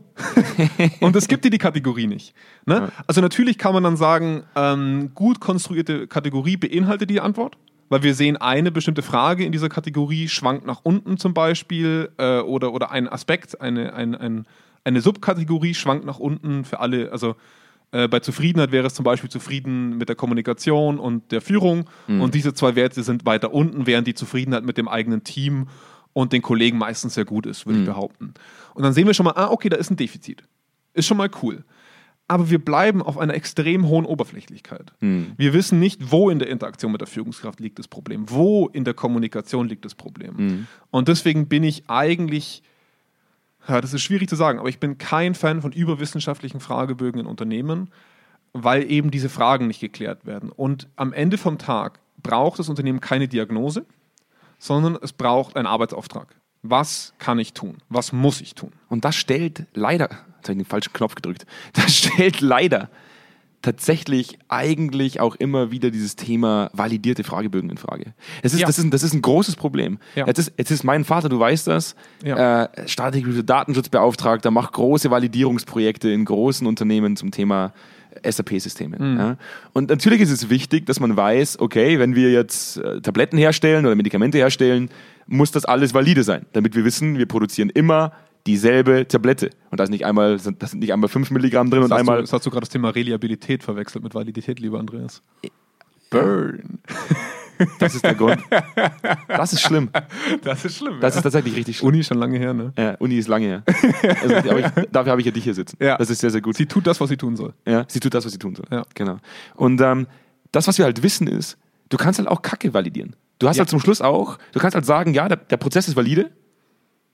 Und es gibt dir die Kategorie nicht. Ne? Also natürlich kann man dann sagen, ähm, gut konstruierte Kategorie beinhaltet die Antwort, weil wir sehen, eine bestimmte Frage in dieser Kategorie schwankt nach unten zum Beispiel äh, oder, oder ein Aspekt, eine, ein, ein, eine Subkategorie schwankt nach unten für alle, also äh, bei Zufriedenheit wäre es zum Beispiel zufrieden mit der Kommunikation und der Führung. Und diese zwei Werte sind weiter unten, während die Zufriedenheit mit dem eigenen Team und den Kollegen meistens sehr gut ist, würde ich behaupten. Und dann sehen wir schon mal, ah, okay, da ist ein Defizit. Ist schon mal cool. Aber wir bleiben auf einer extrem hohen Oberflächlichkeit. Wir wissen nicht, wo in der Interaktion mit der Führungskraft liegt das Problem, wo in der Kommunikation liegt das Problem. Und deswegen bin ich eigentlich ja, das ist schwierig zu sagen, aber ich bin kein Fan von überwissenschaftlichen Fragebögen in Unternehmen, weil eben diese Fragen nicht geklärt werden. Und am Ende vom Tag braucht das Unternehmen keine Diagnose, sondern es braucht einen Arbeitsauftrag. Was kann ich tun? Was muss ich tun? Und das stellt leider, jetzt habe ich den falschen Knopf gedrückt, das stellt leider tatsächlich eigentlich auch immer wieder dieses Thema validierte Fragebögen in Frage. Das ist, Ja. das ist, ein, das ist ein großes Problem. Ja. Jetzt, ist, jetzt ist mein Vater, du weißt das, Ja. äh, staatlicher Datenschutzbeauftragter, macht große Validierungsprojekte in großen Unternehmen zum Thema SAP-Systeme. Mhm. Ja. Und natürlich ist es wichtig, dass man weiß, okay, wenn wir jetzt äh, Tabletten herstellen oder Medikamente herstellen, muss das alles valide sein, damit wir wissen, wir produzieren immer dieselbe Tablette. Und da ist nicht einmal, sind- da sind nicht einmal 5 Milligramm drin und Das hast, einmal du, das hast du gerade das Thema Reliabilität verwechselt mit Validität, lieber Andreas. Burn. Das ist der Grund. Das ist schlimm. Das ist schlimm. Das ist tatsächlich richtig schlimm. Uni ist schon lange her, ne? Ja, Uni ist lange her. Also, ich, dafür habe ich ja dich hier sitzen. Ja. Das ist sehr, sehr gut. Sie tut das, was sie tun soll. Ja, sie tut das, was sie tun soll. Ja. Genau. Und ähm, das, was wir halt wissen, ist, du kannst halt auch Kacke validieren. Du hast Ja. halt zum Schluss auch, du kannst halt sagen, ja, der, der Prozess ist valide,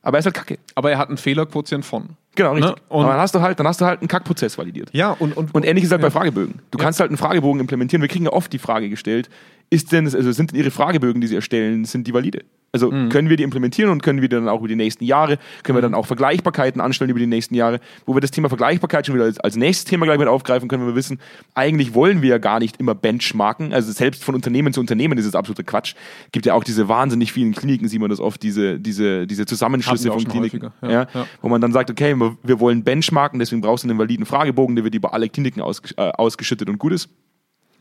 aber er ist halt Kacke. Aber er hat einen Fehlerquotient von. Genau, richtig. Ne? Und- aber dann hast du halt, dann hast du halt einen Kackprozess validiert. Ja, und, und, Und ähnlich ist halt ja. bei Fragebögen. Du kannst halt einen Fragebogen implementieren. Wir kriegen ja oft die Frage gestellt, ist denn, also sind denn Ihre Fragebögen, die Sie erstellen, sind die valide? Also Mhm. können wir die implementieren und können wir die dann auch über die nächsten Jahre, können wir dann auch Vergleichbarkeiten anstellen über die nächsten Jahre, wo wir das Thema Vergleichbarkeit schon wieder als, als nächstes Thema gleich mit aufgreifen können, wenn wir wissen, eigentlich wollen wir ja gar nicht immer benchmarken, also selbst von Unternehmen zu Unternehmen ist es absoluter Quatsch. Gibt ja auch diese wahnsinnig vielen Kliniken, sieht man das oft, diese, diese, diese Zusammenschlüsse von Kliniken. häufiger, ja, ja, ja. wo man dann sagt, okay, wir- wir wollen benchmarken, deswegen brauchst du einen validen Fragebogen, der wird über alle Kliniken aus, äh, ausgeschüttet und gut ist.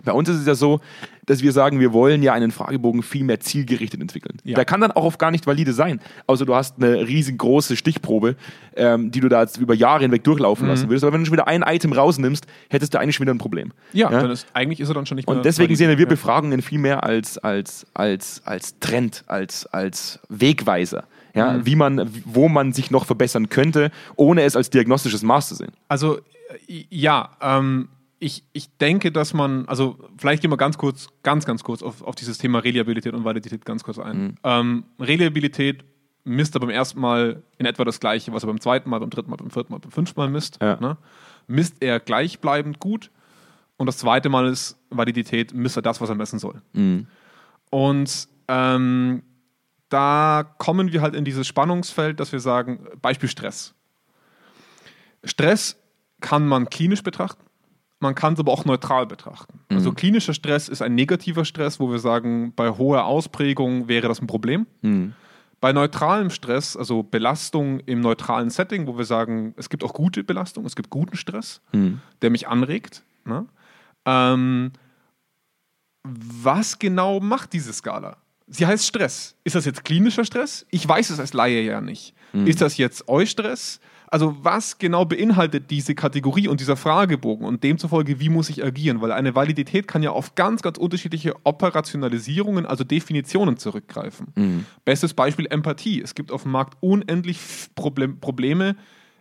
Bei uns ist es ja so, dass wir sagen, wir wollen ja einen Fragebogen viel mehr zielgerichtet entwickeln. Ja. Der kann dann auch oft gar nicht valide sein. Außer du hast eine riesengroße Stichprobe, ähm, die du da jetzt über Jahre hinweg durchlaufen Mhm. lassen würdest. Aber wenn du schon wieder ein Item rausnimmst, hättest du eigentlich schon wieder ein Problem. Ja, Dann ist, eigentlich ist er dann schon nicht mehr. Und deswegen sehen wir Ja. Befragungen viel mehr als, als, als, als Trend, als, als Wegweiser. Ja, Mhm. wie man, wo man sich noch verbessern könnte, ohne es als diagnostisches Maß zu sehen. Also, äh, ja, ähm, ich, ich denke, dass man, also vielleicht gehen wir ganz kurz, ganz, ganz kurz auf, auf dieses Thema Reliabilität und Validität ganz kurz ein. Ähm, Reliabilität misst er beim ersten Mal in etwa das Gleiche, was er beim zweiten Mal, beim dritten Mal, beim vierten Mal, beim fünften Mal misst. Ja. Ne? Misst er gleichbleibend gut und das zweite Mal ist Validität, misst er das, was er messen soll. Und ähm, da kommen wir halt in dieses Spannungsfeld, dass wir sagen, Beispiel Stress. Stress kann man klinisch betrachten, man kann es aber auch neutral betrachten. Also klinischer Stress ist ein negativer Stress, wo wir sagen, bei hoher Ausprägung wäre das ein Problem. Bei neutralem Stress, also Belastung im neutralen Setting, wo wir sagen, es gibt auch gute Belastung, es gibt guten Stress, der mich anregt. Ne? Ähm, was genau macht diese Skala? Sie heißt Stress. Ist das jetzt klinischer Stress? Ich weiß es als Laie ja nicht. Ist das jetzt Eustress? Also was genau beinhaltet diese Kategorie und dieser Fragebogen und demzufolge, wie muss ich agieren? Weil eine Validität kann ja auf ganz, ganz unterschiedliche Operationalisierungen, also Definitionen zurückgreifen. Bestes Beispiel Empathie. Es gibt auf dem Markt unendlich Problem, Probleme,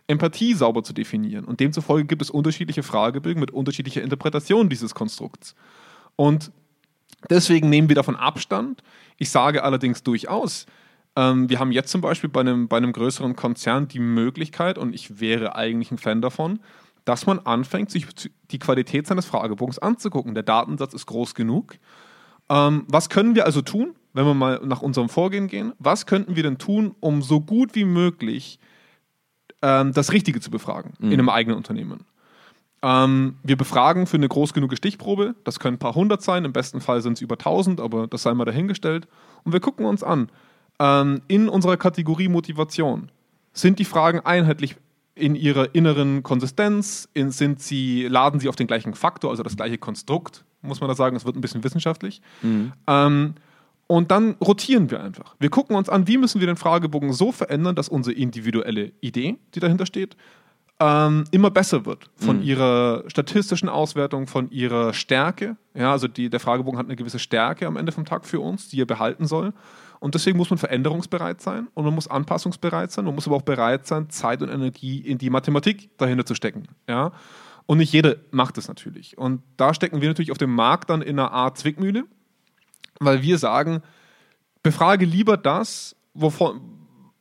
Empathie sauber zu definieren. Und demzufolge gibt es unterschiedliche Fragebögen mit unterschiedlicher Interpretation dieses Konstrukts. Und Deswegen nehmen wir davon Abstand. Ich sage allerdings durchaus, ähm, wir haben jetzt zum Beispiel bei einem, bei einem größeren Konzern die Möglichkeit, und ich wäre eigentlich ein Fan davon, dass man anfängt, sich die Qualität seines Fragebogens anzugucken. Der Datensatz ist groß genug. Ähm, was können wir also tun, wenn wir mal nach unserem Vorgehen gehen? Was könnten wir denn tun, um so gut wie möglich ähm, das Richtige zu befragen in einem eigenen Unternehmen? Ähm, wir befragen für eine groß genug Stichprobe. Das können ein paar hundert sein, im besten Fall sind es über tausend, aber das sei mal dahingestellt. Und wir gucken uns an, ähm, in unserer Kategorie Motivation, sind die Fragen einheitlich in ihrer inneren Konsistenz? In, sind sie, laden sie auf den gleichen Faktor, also das gleiche Konstrukt, muss man da sagen, es wird ein bisschen wissenschaftlich. Ähm, und dann rotieren wir einfach. Wir gucken uns an, wie müssen wir den Fragebogen so verändern, dass unsere individuelle Idee, die dahinter steht, ähm, immer besser wird von ihrer statistischen Auswertung, von ihrer Stärke. Ja, also die, der Fragebogen hat eine gewisse Stärke am Ende vom Tag für uns, die er behalten soll. Und deswegen muss man veränderungsbereit sein und man muss anpassungsbereit sein. Man muss aber auch bereit sein, Zeit und Energie in die Mathematik dahinter zu stecken. Ja? Und nicht jeder macht es natürlich. Und da stecken wir natürlich auf dem Markt dann in einer Art Zwickmühle, weil wir sagen, befrage lieber das, wovon,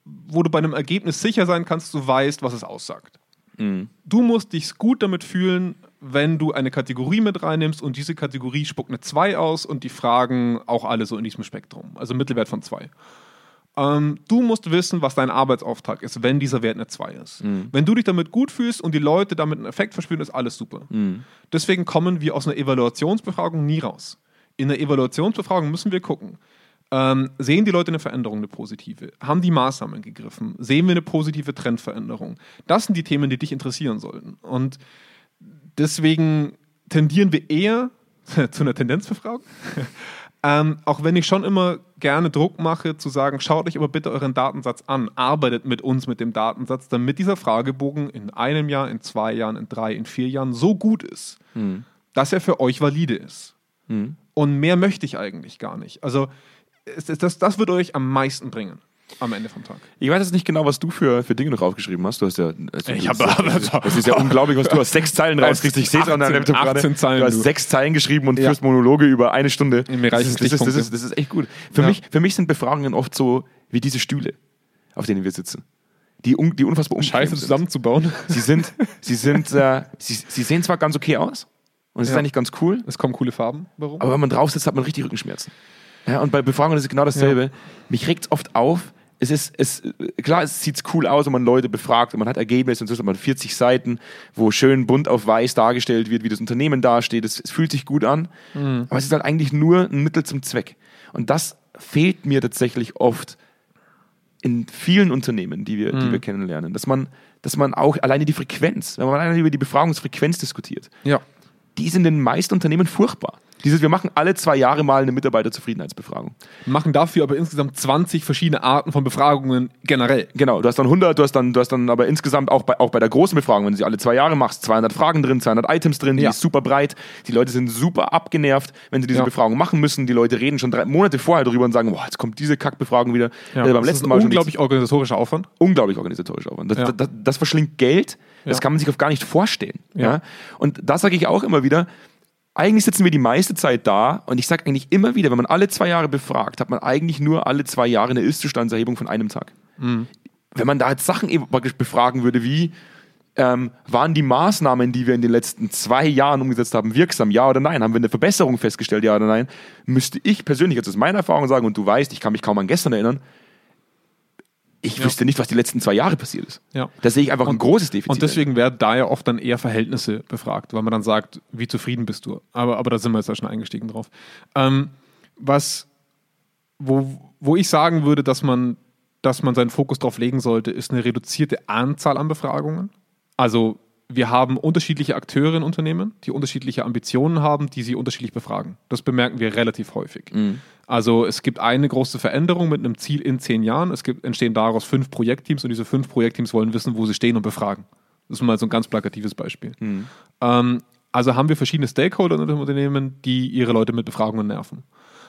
wo du bei einem Ergebnis sicher sein kannst, du weißt, was es aussagt. Du musst dich gut damit fühlen, wenn du eine Kategorie mit reinnimmst und diese Kategorie spuckt eine 2 aus und die Fragen auch alle so in diesem Spektrum. Also Mittelwert von 2. Ähm, du musst wissen, was dein Arbeitsauftrag ist, wenn dieser Wert eine 2 ist. Wenn du dich damit gut fühlst und die Leute damit einen Effekt verspüren, ist alles super. Deswegen kommen wir aus einer Evaluationsbefragung nie raus. In der Evaluationsbefragung müssen wir gucken, ähm, sehen die Leute eine Veränderung, eine positive? Haben die Maßnahmen gegriffen? Sehen wir eine positive Trendveränderung? Das sind die Themen, die dich interessieren sollten. Und deswegen tendieren wir eher zu einer Tendenzbefragung. ähm, auch wenn ich schon immer gerne Druck mache, zu sagen, schaut euch aber bitte euren Datensatz an, arbeitet mit uns mit dem Datensatz, damit dieser Fragebogen in einem Jahr, in zwei Jahren, in drei, in vier Jahren so gut ist, dass er für euch valide ist. Und mehr möchte ich eigentlich gar nicht. Also das, das wird euch am meisten bringen am Ende vom Tag. Ich weiß jetzt nicht genau, was du für, für Dinge noch aufgeschrieben hast. Du hast ja. Also Ich das, hab- das, das ist ja unglaublich, was du hast. Sechs Zeilen rauskriegst. Ich sehe es an deinem 18 Laptop gerade. 18 Zeilen, Du hast du. sechs Zeilen geschrieben und Ja. führst Monologe über eine Stunde. Mir das, reichen ist, das, ist, das, ist, das ist echt gut. Für, Ja. mich, für mich sind Befragungen oft so wie diese Stühle, auf denen wir sitzen. Die, un, die unfassbar unbequem Scheiße sind. zusammenzubauen. Sie sind, sie sind, äh, sie, sie sehen zwar ganz okay aus und es ist Ja. eigentlich ganz cool, Es kommen coole Farben. Warum? aber wenn man drauf sitzt, hat man richtig Rückenschmerzen. Ja, und bei Befragungen ist es genau dasselbe. Mich regt es oft auf. Es ist, es, klar, es sieht cool aus, wenn man Leute befragt und man hat Ergebnisse und so man 40 Seiten, wo schön bunt auf weiß dargestellt wird, wie das Unternehmen dasteht. Es, es fühlt sich gut an, aber es ist halt eigentlich nur ein Mittel zum Zweck. Und das fehlt mir tatsächlich oft in vielen Unternehmen, die wir, die wir kennenlernen, dass man, dass man auch alleine die Frequenz, wenn man alleine über die Befragungsfrequenz diskutiert, ja. die ist in den meisten Unternehmen furchtbar. Dieses, wir machen alle zwei Jahre mal eine Mitarbeiterzufriedenheitsbefragung. Machen dafür aber insgesamt 20 verschiedene Arten von Befragungen generell. Genau, du hast dann 100, du hast dann, du hast dann aber insgesamt auch bei, auch bei der großen Befragung, wenn du sie alle zwei Jahre machst, 200 Fragen drin, 200 Items drin, die Ja. ist super breit. Die Leute sind super abgenervt, wenn sie diese Ja. Befragung machen müssen. Die Leute reden schon drei Monate vorher drüber und sagen, boah, jetzt kommt diese Kackbefragung wieder. Ja. Also beim das letzten ist Mal ein schon unglaublich organisatorischer Aufwand. unglaublich organisatorischer Aufwand. Das, Ja. das, das verschlingt Geld, das kann man sich auf gar nicht vorstellen. Ja. Und da sage ich auch immer wieder, eigentlich sitzen wir die meiste Zeit da und ich sage eigentlich immer wieder, wenn man alle zwei Jahre befragt, hat man eigentlich nur alle zwei Jahre eine Ist-Zustandserhebung von einem Tag. Mhm. Wenn man da jetzt Sachen eben praktisch befragen würde, wie ähm, waren die Maßnahmen, die wir in den letzten zwei Jahren umgesetzt haben, wirksam, ja oder nein? Haben wir eine Verbesserung festgestellt, ja oder nein? Müsste ich persönlich jetzt aus meiner Erfahrung sagen, und du weißt, ich kann mich kaum an gestern erinnern, ich Ja. wüsste nicht, was die letzten zwei Jahre passiert ist. Ja. Da sehe ich einfach ein großes Defizit. Und deswegen werden da ja oft dann eher Verhältnisse befragt, weil man dann sagt, wie zufrieden bist du? Aber, aber da sind wir jetzt ja schon eingestiegen drauf. Ähm, was, wo, wo ich sagen würde, dass man, dass man seinen Fokus drauf legen sollte, ist eine reduzierte Anzahl an Befragungen. Also wir haben unterschiedliche Akteure in Unternehmen, die unterschiedliche Ambitionen haben, die sie unterschiedlich befragen. Das bemerken wir relativ häufig. Also es gibt eine große Veränderung mit einem Ziel in zehn Jahren. Es gibt, entstehen daraus fünf Projektteams und diese fünf Projektteams wollen wissen, wo sie stehen und befragen. Das ist mal so ein ganz plakatives Beispiel. Ähm, also haben wir verschiedene Stakeholder in dem Unternehmen, die ihre Leute mit Befragungen nerven.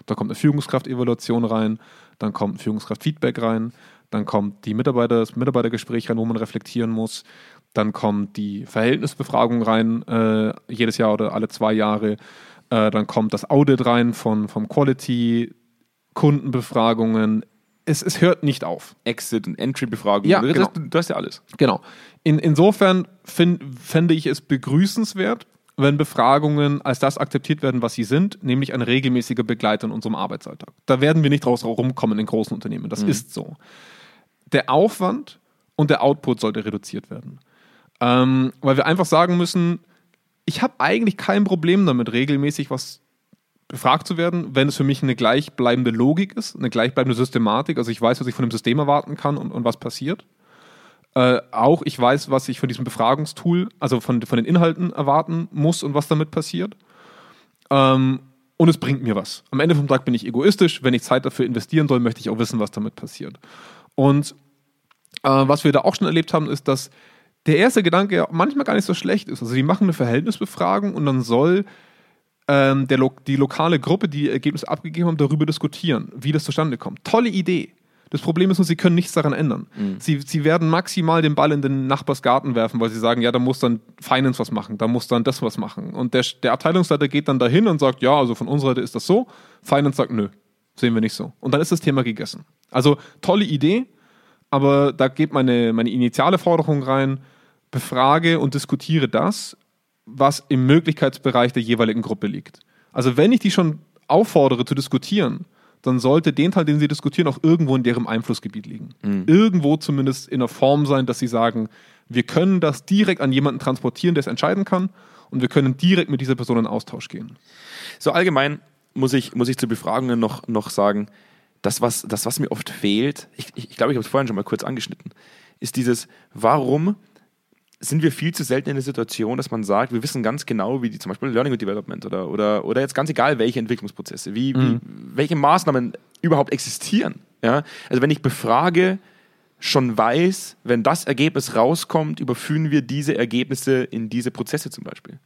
Da kommt eine Führungskraft-Evaluation rein, dann kommt ein Führungskraft-Feedback rein, dann kommt die Mitarbeiter, das Mitarbeitergespräch rein, wo man reflektieren muss, dann kommt die Verhältnisbefragung rein, äh, jedes Jahr oder alle zwei Jahre, äh, dann kommt das Audit rein von, vom Quality, Kundenbefragungen. Es, es hört nicht auf. Exit- und Entry-Befragung. Ja, das, genau. du, du hast ja alles. Genau. In, insofern find, fände ich es begrüßenswert, wenn Befragungen als das akzeptiert werden, was sie sind, nämlich ein regelmäßiger Begleiter in unserem Arbeitsalltag. Da werden wir nicht raus rumkommen in großen Unternehmen. Das ist so. Der Aufwand und der Output sollte reduziert werden. Ähm, weil wir einfach sagen müssen, ich habe eigentlich kein Problem damit, regelmäßig was befragt zu werden, wenn es für mich eine gleichbleibende Logik ist, eine gleichbleibende Systematik. Also ich weiß, was ich von dem System erwarten kann und, und was passiert. Äh, auch ich weiß, was ich von diesem Befragungstool, also von, von den Inhalten erwarten muss und was damit passiert. Ähm, und es bringt mir was. Am Ende vom Tag bin ich egoistisch. Wenn ich Zeit dafür investieren soll, möchte ich auch wissen, was damit passiert. Und äh, was wir da auch schon erlebt haben, ist, dass der erste Gedanke ja manchmal gar nicht so schlecht ist. Also die machen eine Verhältnisbefragung und dann soll ähm, der, lo die lokale Gruppe, die Ergebnisse abgegeben haben, darüber diskutieren, wie das zustande kommt. Tolle Idee. Das Problem ist nur, sie können nichts daran ändern. Sie, sie werden maximal den Ball in den Nachbarsgarten werfen, weil sie sagen, ja, da muss dann Finance was machen, da muss dann das was machen. Und der, der Abteilungsleiter geht dann dahin und sagt, ja, also von unserer Seite ist das so. Finance sagt, nö, sehen wir nicht so. Und dann ist das Thema gegessen. Also tolle Idee, aber da geht meine, meine initiale Forderung rein, befrage und diskutiere das, was im Möglichkeitsbereich der jeweiligen Gruppe liegt. Also wenn ich die schon auffordere zu diskutieren, dann sollte den Teil, den sie diskutieren, auch irgendwo in deren Einflussgebiet liegen. Irgendwo zumindest in der Form sein, dass sie sagen, wir können das direkt an jemanden transportieren, der es entscheiden kann und wir können direkt mit dieser Person in Austausch gehen. So allgemein muss ich, muss ich zu Befragungen noch, noch sagen, das was, das, was mir oft fehlt, ich, ich, ich glaube, ich habe es vorhin schon mal kurz angeschnitten, ist dieses, warum sind wir viel zu selten in der Situation, dass man sagt, wir wissen ganz genau, wie die zum Beispiel Learning and Development oder, oder, oder jetzt ganz egal, welche Entwicklungsprozesse, wie, wie, welche Maßnahmen überhaupt existieren. Ja? Also wenn ich befrage, schon weiß, wenn das Ergebnis rauskommt, überführen wir diese Ergebnisse in diese Prozesse zum Beispiel.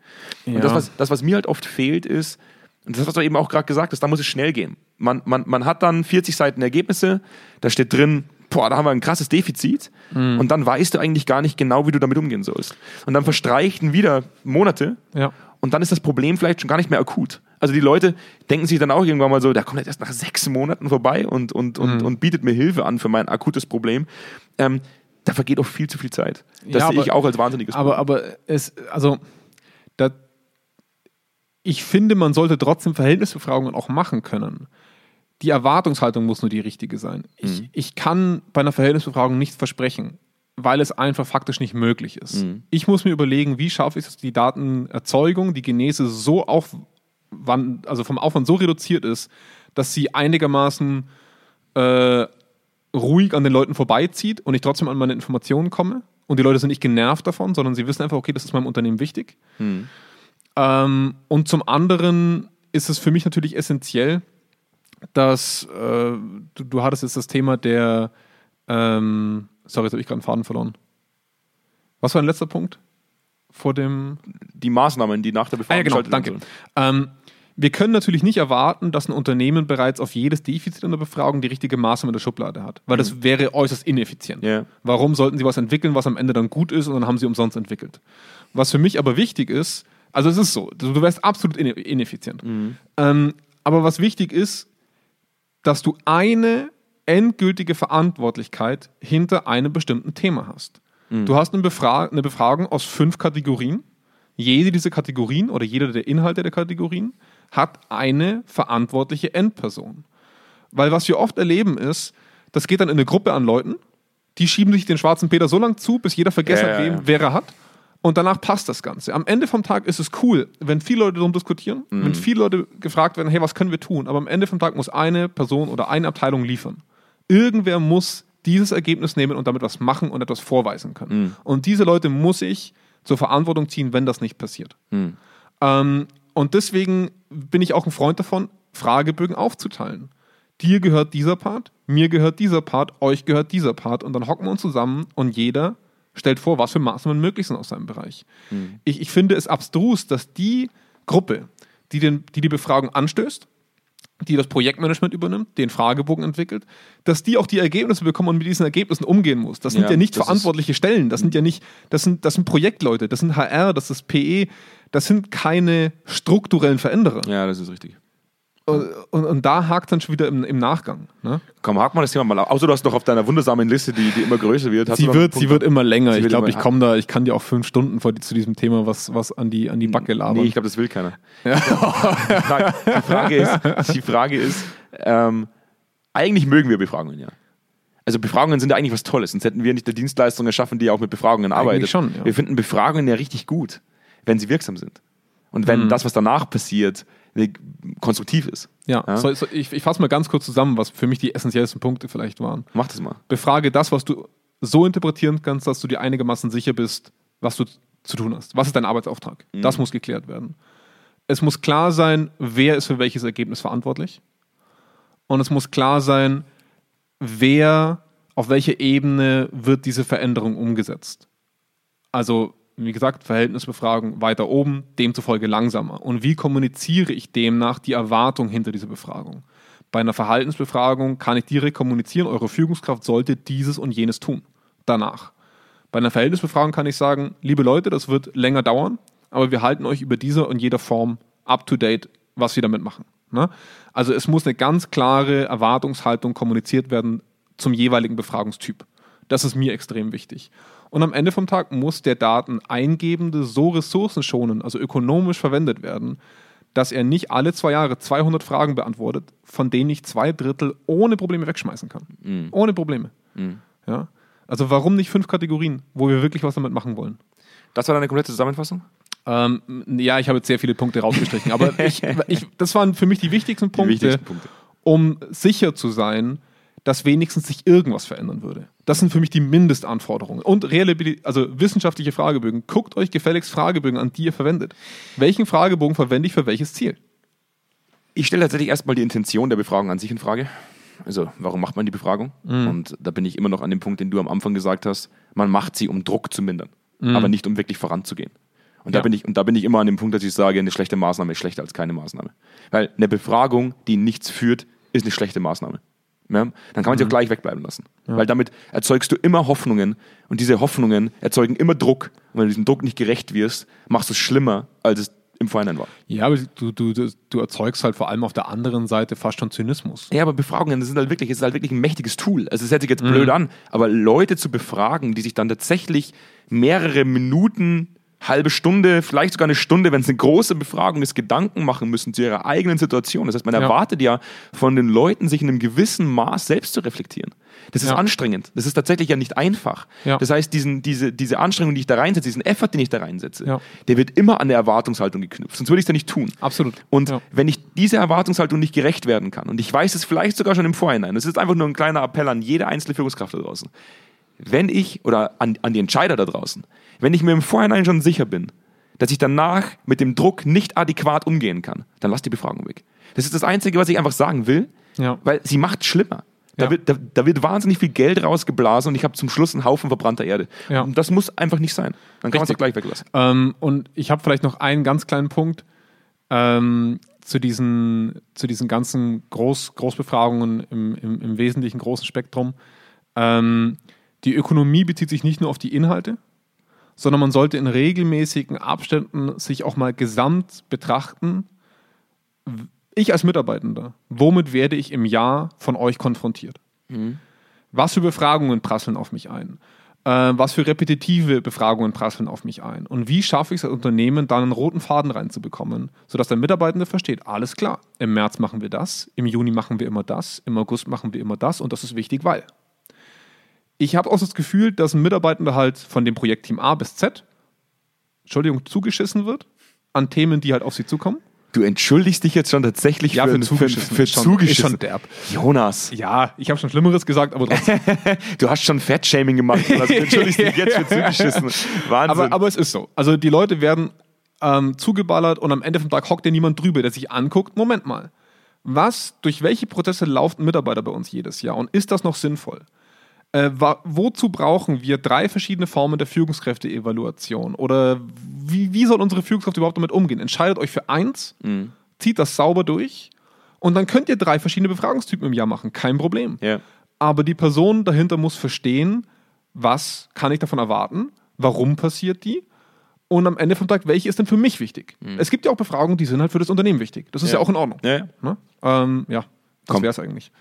Ja. Und das was, das, was mir halt oft fehlt, ist, und das hast du eben auch gerade gesagt hast, da muss es schnell gehen. Man, man, man hat dann 40 Seiten Ergebnisse, da steht drin, boah, da haben wir ein krasses Defizit und dann weißt du eigentlich gar nicht genau, wie du damit umgehen sollst. Und dann verstreichen wieder Monate Ja. und dann ist das Problem vielleicht schon gar nicht mehr akut. Also die Leute denken sich dann auch irgendwann mal so, der kommt jetzt erst nach sechs Monaten vorbei und, und, und, und bietet mir Hilfe an für mein akutes Problem. Ähm, da vergeht auch viel zu viel Zeit. Das Ja, sehe ich auch als wahnsinniges Aber, aber es, also, da, ich finde, man sollte trotzdem Verhältnisbefragungen auch machen können. Die Erwartungshaltung muss nur die richtige sein. Ich, ich kann bei einer Verhältnisbefragung nichts versprechen, weil es einfach faktisch nicht möglich ist. Ich muss mir überlegen, wie schaffe ich es, dass die Datenerzeugung, die Genese so aufwand, also vom Aufwand so reduziert ist, dass sie einigermaßen äh, ruhig an den Leuten vorbeizieht und ich trotzdem an meine Informationen komme. Und die Leute sind nicht genervt davon, sondern sie wissen einfach, okay, das ist meinem Unternehmen wichtig. Ähm, und zum anderen ist es für mich natürlich essentiell, dass äh, du, du hattest jetzt das Thema der, ähm, sorry, jetzt habe ich gerade einen Faden verloren. Was war dein letzter Punkt? Vor dem. die Maßnahmen, die nach der Ah, Befragung ja, genau, geschaltet danke. Ähm, wir können natürlich nicht erwarten, dass ein Unternehmen bereits auf jedes Defizit in der Befragung die richtige Maßnahme in der Schublade hat, weil das wäre äußerst ineffizient. Ja. Warum sollten sie was entwickeln, was am Ende dann gut ist und dann haben sie umsonst entwickelt? Was für mich aber wichtig ist, also es ist so, du, wärst absolut ine- ineffizient. Ähm, aber was wichtig ist, dass du eine endgültige Verantwortlichkeit hinter einem bestimmten Thema hast. Du hast eine, Befra eine Befragung aus fünf Kategorien. Jede dieser Kategorien oder jeder der Inhalte der Kategorien hat eine verantwortliche Endperson. Weil was wir oft erleben ist, das geht dann in eine Gruppe an Leuten, die schieben sich den schwarzen Peter so lange zu, bis jeder vergessen Ja, hat, ja, ja. wer er hat. Und danach passt das Ganze. Am Ende vom Tag ist es cool, wenn viele Leute darum diskutieren, Mhm. wenn viele Leute gefragt werden, hey, was können wir tun? Aber am Ende vom Tag muss eine Person oder eine Abteilung liefern. Irgendwer muss dieses Ergebnis nehmen und damit was machen und etwas vorweisen können. Mhm. Und diese Leute muss ich zur Verantwortung ziehen, wenn das nicht passiert. Mhm. Ähm, und deswegen bin ich auch ein Freund davon, Fragebögen aufzuteilen. Dir gehört dieser Part, mir gehört dieser Part, euch gehört dieser Part und dann hocken wir uns zusammen und jeder stellt vor, was für Maßnahmen möglich sind aus seinem Bereich. Ich, ich finde es abstrus, dass die Gruppe, die, den, die die Befragung anstößt, die das Projektmanagement übernimmt, den Fragebogen entwickelt, dass die auch die Ergebnisse bekommen und mit diesen Ergebnissen umgehen muss. Das sind Ja, ja, nicht verantwortliche Stellen, das sind ja nicht, das sind, das sind Projektleute, das sind HR, das ist PE, das sind keine strukturellen Veränderer. Ja, das ist richtig. Und, und, und da hakt dann schon wieder im, im Nachgang. Ne? Komm, hack mal das Thema mal auf. Außer du hast noch auf deiner wundersamen Liste, die, die immer größer wird. Hast Sie wird, sie wird immer länger. Ich glaube, ich komme da, ich kann dir auch fünf Stunden vor, zu diesem Thema was, was an die, an die Backe labern. Nee, ich glaube, das will keiner. Die, Frage, die Frage ist, die Frage ist ähm, eigentlich mögen wir Befragungen, ja. Also Befragungen sind ja eigentlich was Tolles, sonst hätten wir nicht eine Dienstleistung erschaffen, die auch mit Befragungen arbeitet. schon, ja. Wir finden Befragungen ja richtig gut, wenn sie wirksam sind. Und wenn Mhm. das, was danach passiert, konstruktiv ist. ja, Ja. So, so, ich, ich fasse mal ganz kurz zusammen, was für mich die essentiellsten Punkte vielleicht waren. Mach das mal. Befrage das, was du so interpretieren kannst, dass du dir einigermaßen sicher bist, was du zu tun hast. Was ist dein Arbeitsauftrag? Das muss geklärt werden. Es muss klar sein, wer ist für welches Ergebnis verantwortlich. Und es muss klar sein, wer, auf welcher Ebene wird diese Veränderung umgesetzt. Also, wie gesagt, Verhältnisbefragung weiter oben, demzufolge langsamer. Und wie kommuniziere ich demnach die Erwartung hinter dieser Befragung? Bei einer Verhaltensbefragung kann ich direkt kommunizieren, eure Führungskraft sollte dieses und jenes tun. Danach. Bei einer Verhältnisbefragung kann ich sagen, liebe Leute, das wird länger dauern, aber wir halten euch über diese und jeder Form up to date, was wir damit machen. Ne? Also es muss eine ganz klare Erwartungshaltung kommuniziert werden zum jeweiligen Befragungstyp. Das ist mir extrem wichtig. Und am Ende vom Tag muss der Dateneingebende so ressourcenschonend, also ökonomisch verwendet werden, dass er nicht alle zwei Jahre 200 Fragen beantwortet, von denen ich zwei Drittel ohne Probleme wegschmeißen kann. Mhm. Ohne Probleme. Ja? Also warum nicht fünf Kategorien, wo wir wirklich was damit machen wollen? Das war deine komplette Zusammenfassung? Ähm, ja, ich habe jetzt sehr viele Punkte rausgestrichen, aber ich, ich, das waren für mich die wichtigsten Punkte, wichtigsten Punkte. um sicher zu sein, dass wenigstens sich irgendwas verändern würde. Das sind für mich die Mindestanforderungen. Und also wissenschaftliche Fragebögen. Guckt euch gefälligst Fragebögen an, die ihr verwendet. Welchen Fragebogen verwende ich für welches Ziel? Ich stelle tatsächlich erstmal die Intention der Befragung an sich in Frage. Also, warum macht man die Befragung? Und da bin ich immer noch an dem Punkt, den du am Anfang gesagt hast. Man macht sie, um Druck zu mindern, aber nicht, um wirklich voranzugehen. Und da, Ja. bin ich, und da bin ich immer an dem Punkt, dass ich sage, eine schlechte Maßnahme ist schlechter als keine Maßnahme. Weil eine Befragung, die nichts führt, ist eine schlechte Maßnahme. Ja? Dann kann man sie auch gleich wegbleiben lassen. Weil damit erzeugst du immer Hoffnungen und diese Hoffnungen erzeugen immer Druck. Und wenn du diesem Druck nicht gerecht wirst, machst du es schlimmer, als es im Vorhinein war. Ja, aber du, du, du, erzeugst halt vor allem auf der anderen Seite fast schon Zynismus. Ja, aber Befragungen, das sind halt wirklich, das ist halt wirklich ein mächtiges Tool. Also es hört sich jetzt blöd an, aber Leute zu befragen, die sich dann tatsächlich mehrere Minuten, halbe Stunde, vielleicht sogar eine Stunde, wenn es eine große Befragung ist, Gedanken machen müssen zu ihrer eigenen Situation. Das heißt, man Ja. erwartet ja von den Leuten, sich in einem gewissen Maß selbst zu reflektieren. Das ist Ja. anstrengend. Das ist tatsächlich ja nicht einfach. Ja. Das heißt, diesen, diese, diese Anstrengung, die ich da reinsetze, diesen Effort, den ich da reinsetze, der wird immer an der Erwartungshaltung geknüpft. Sonst würde ich es ja nicht tun. Absolut. Und wenn ich dieser Erwartungshaltung nicht gerecht werden kann, und ich weiß es vielleicht sogar schon im Vorhinein, das ist einfach nur ein kleiner Appell an jede einzelne Führungskraft da draußen. Wenn ich, oder an, an die Entscheider da draußen, wenn ich mir im Vorhinein schon sicher bin, dass ich danach mit dem Druck nicht adäquat umgehen kann, dann lass die Befragung weg. Das ist das Einzige, was ich einfach sagen will, Ja. weil sie macht schlimmer. Da, Ja. wird, da, da wird wahnsinnig viel Geld rausgeblasen und ich habe zum Schluss einen Haufen verbrannter Erde. Ja. Und das muss einfach nicht sein. Dann kann man es auch gleich weglassen. Ähm, und ich habe vielleicht noch einen ganz kleinen Punkt ähm, zu, diesen, zu diesen ganzen Groß, Großbefragungen im, im, im wesentlichen großen Spektrum. Ähm, die Ökonomie bezieht sich nicht nur auf die Inhalte, sondern man sollte in regelmäßigen Abständen sich auch mal gesamt betrachten. Ich als Mitarbeitender, womit werde ich im Jahr von euch konfrontiert? Was für Befragungen prasseln auf mich ein? Äh, was für repetitive Befragungen prasseln auf mich ein? Und wie schaffe ich es als Unternehmen, da einen roten Faden reinzubekommen, sodass der Mitarbeitende versteht, alles klar, im März machen wir das, im Juni machen wir immer das, im August machen wir immer das und das ist wichtig, weil. Ich habe auch das Gefühl, dass ein Mitarbeitender halt von dem Projektteam A bis Z, Entschuldigung, zugeschissen wird an Themen, die halt auf sie zukommen. Du entschuldigst dich jetzt schon tatsächlich Ja, für, für zugeschissen Für, ist schon- zugeschissen. schon derb. Jonas, Ja, ich habe schon Schlimmeres gesagt, aber trotzdem. du hast schon Fettshaming gemacht. Also, du entschuldigst dich jetzt für zugeschissen. Wahnsinn. aber, aber es ist so. Also die Leute werden ähm, zugeballert und am Ende vom Tag hockt ja niemand drüber, der sich anguckt, Moment mal, was, durch welche Prozesse laufen Mitarbeiter bei uns jedes Jahr und ist das noch sinnvoll? Äh, wozu brauchen wir drei verschiedene Formen der Führungskräfte-Evaluation? Oder wie, wie soll unsere Führungskraft überhaupt damit umgehen? Entscheidet euch für eins, zieht das sauber durch und dann könnt ihr drei verschiedene Befragungstypen im Jahr machen. Kein Problem. ja. Aber die Person dahinter muss verstehen, was kann ich davon erwarten, warum passiert die und am Ende vom Tag, welche ist denn für mich wichtig. Es gibt ja auch Befragungen, die sind halt für das Unternehmen wichtig. Das ist ja, Ja. auch in Ordnung. Ja, ja. Ne? Ähm, ja, das Komm. wäre es eigentlich.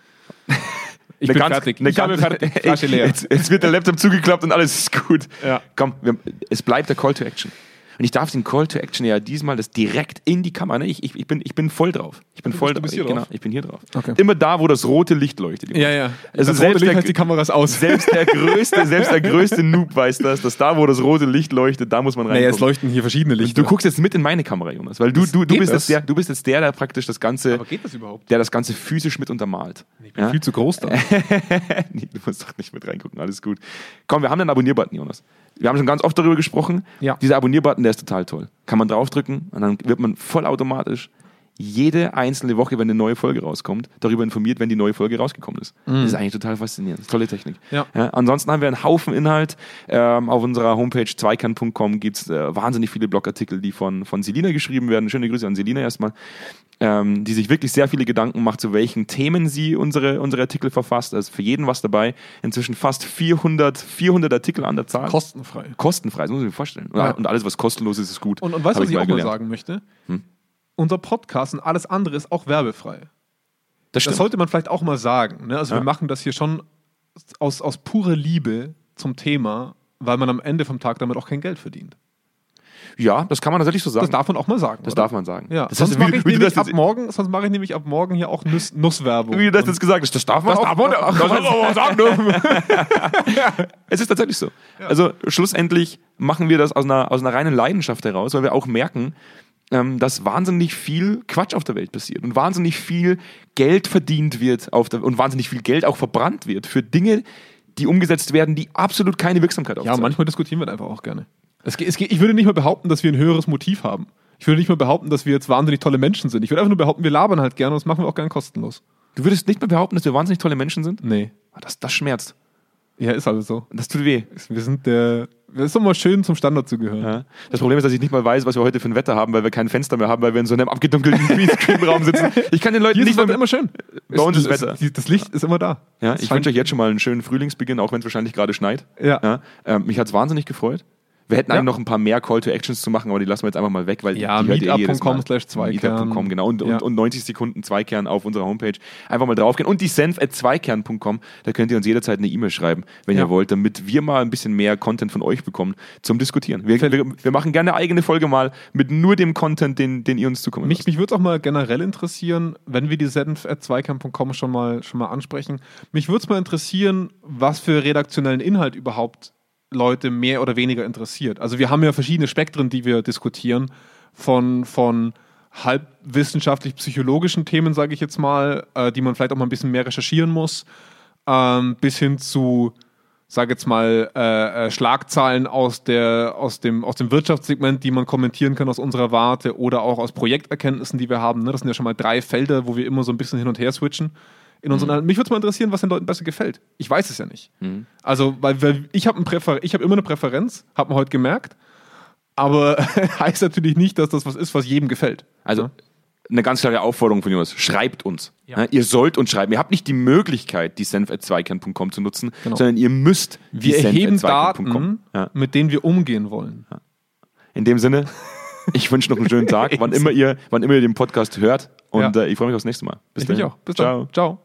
Ich Eine bin ganz- fertig. eine ich habe fertig. Flasche leer. Jetzt, jetzt wird der Laptop zugeklappt und alles ist gut. Ja. Komm, wir, es bleibt der Call to Action. Und ich darf den Call to Action ja diesmal das direkt in die Kamera. Ne? Ich, ich, ich, bin, ich bin voll drauf. Ich bin voll du bist drauf. hier genau, drauf? ich bin hier drauf. Okay. Immer da, wo das rote Licht leuchtet. Ja, ja. Also das selbst rote Licht der- die Kamera ist aus. Selbst der größte, selbst der größte Noob weiß das, dass da, wo das rote Licht leuchtet, da muss man rein. Naja, es leuchten hier verschiedene Lichter. Du guckst jetzt mit in meine Kamera, Jonas, weil du, du, du, bist jetzt der, du bist jetzt der, der praktisch das Ganze, Aber geht das überhaupt? der das Ganze physisch mit untermalt. Ich bin viel zu groß da. nee, du musst doch nicht mit reingucken, alles gut. Komm, wir haben den Abonnier-Button, Jonas. Wir haben schon ganz oft darüber gesprochen. Ja. Dieser Abonnier-Button, der ist total toll. Kann man draufdrücken und dann wird man vollautomatisch jede einzelne Woche, wenn eine neue Folge rauskommt, darüber informiert, wenn die neue Folge rausgekommen ist. Das ist eigentlich total faszinierend. Tolle Technik. Mhm. Ja. ansonsten haben wir einen Haufen Inhalt. Ähm, auf unserer Homepage zweikern.com gibt es äh, wahnsinnig viele Blogartikel, die von, von Selina geschrieben werden. Schöne Grüße an Selina erstmal. Ähm, die sich wirklich sehr viele Gedanken macht, zu welchen Themen sie unsere, unsere Artikel verfasst. Also für jeden was dabei. Inzwischen fast 400, 400 Artikel an der Zahl. Kostenfrei. Kostenfrei, das muss man sich vorstellen. Und, Ja. und alles, was kostenlos ist, ist gut. Und, und weißt du, was ich auch mal gelernt. sagen möchte? Unser Podcast und alles andere ist auch werbefrei. Das Das sollte man vielleicht auch mal sagen. Ne? Also Ja. wir machen das hier schon aus, aus purer Liebe zum Thema, weil man am Ende vom Tag damit auch kein Geld verdient. Ja, das kann man tatsächlich so sagen. Das darf man auch mal sagen. Das oder? darf man sagen. Ja. Das sonst mache wie, ich, wie, das ab jetzt, morgen, sonst mache ich nämlich ab morgen hier auch Nuss, Nusswerbung. wie du das jetzt gesagt hast, das darf man Das auch. darf man auch. das darf man auch sagen. ne? es ist tatsächlich so. Also schlussendlich machen wir das aus einer, aus einer reinen Leidenschaft heraus, weil wir auch merken, ähm, dass wahnsinnig viel Quatsch auf der Welt passiert und wahnsinnig viel Geld verdient wird auf der, und wahnsinnig viel Geld auch verbrannt wird für Dinge, die umgesetzt werden, die absolut keine Wirksamkeit Ja, aufzeigen. manchmal diskutieren wir einfach auch gerne. Es, es, ich würde nicht mal behaupten, dass wir ein höheres Motiv haben. Ich würde nicht mal behaupten, dass wir jetzt wahnsinnig tolle Menschen sind. Ich würde einfach nur behaupten, wir labern halt gerne und das machen wir auch gern kostenlos. Du würdest nicht mehr behaupten, dass wir wahnsinnig tolle Menschen sind? Nee. Ah, Das, das schmerzt. Ja, ist also so. Das tut weh. Wir sind der. Es ist doch mal schön, zum Standard zu gehören. Ja. Das Problem ist, dass ich nicht mal weiß, was wir heute für ein Wetter haben, weil wir kein Fenster mehr haben, weil wir in so einem abgedunkelten Greenscreen-Raum sitzen. Ich kann den Leuten Hier nicht ist es mal immer schön. Bei uns ist Wetter. Das Licht ist immer da. Ja, ich wünsche euch jetzt schon mal einen schönen Frühlingsbeginn, auch wenn es wahrscheinlich gerade schneit. Ja. ähm, mich hat es wahnsinnig gefreut. Wir hätten Ja. eigentlich noch ein paar mehr Call to Actions zu machen, aber die lassen wir jetzt einfach mal weg, weil Ja, die eh meetup.com slash Zweikern. Meetup.com, genau. Und, Ja. und, und 90 Sekunden Zweikern auf unserer Homepage. Einfach mal draufgehen. Und die senf at zweikern.com, da könnt ihr uns jederzeit eine E-Mail schreiben, wenn Ja. ihr wollt, damit wir mal ein bisschen mehr Content von euch bekommen zum Diskutieren. Wir, wir, wir machen gerne eine eigene Folge mal mit nur dem Content, den, den ihr uns zukommen Mich, lasst. mich würde es auch mal generell interessieren, wenn wir die senf.zweikern.com schon mal, schon mal ansprechen. Mich würde es mal interessieren, was für redaktionellen Inhalt überhaupt Leute mehr oder weniger interessiert. Also wir haben ja verschiedene Spektren, die wir diskutieren, von, von halbwissenschaftlich-psychologischen Themen, sage ich jetzt mal, äh, die man vielleicht auch mal ein bisschen mehr recherchieren muss, ähm, bis hin zu, sage jetzt mal, äh, äh, Schlagzeilen aus, der, aus, dem, aus dem Wirtschaftssegment, die man kommentieren kann aus unserer Warte oder auch aus Projekterkenntnissen, die wir haben. Ne? Das sind ja schon mal drei Felder, wo wir immer so ein bisschen hin und her switchen. In unseren, Mich würde es mal interessieren, was den Leuten besser gefällt. Ich weiß es ja nicht. Also, weil, weil ich habe ein Präfer ich hab immer eine Präferenz, hat man heute gemerkt. Aber heißt natürlich nicht, dass das was ist, was jedem gefällt. Also eine ganz klare Aufforderung von Jonas. Schreibt uns. Ja. Ja, ihr sollt uns schreiben. Ihr habt nicht die Möglichkeit, die senf.zweikern.com zu nutzen, Genau. sondern ihr müsst die wir erheben. Daten, Ja. mit denen wir umgehen wollen. In dem Sinne, ich wünsche noch einen schönen Tag, wann immer ihr, wann immer ihr den Podcast hört. Und Ja. äh, ich freue mich aufs nächste Mal. Bis ich mich dahin. auch. Bis Ciao. dann. Ciao.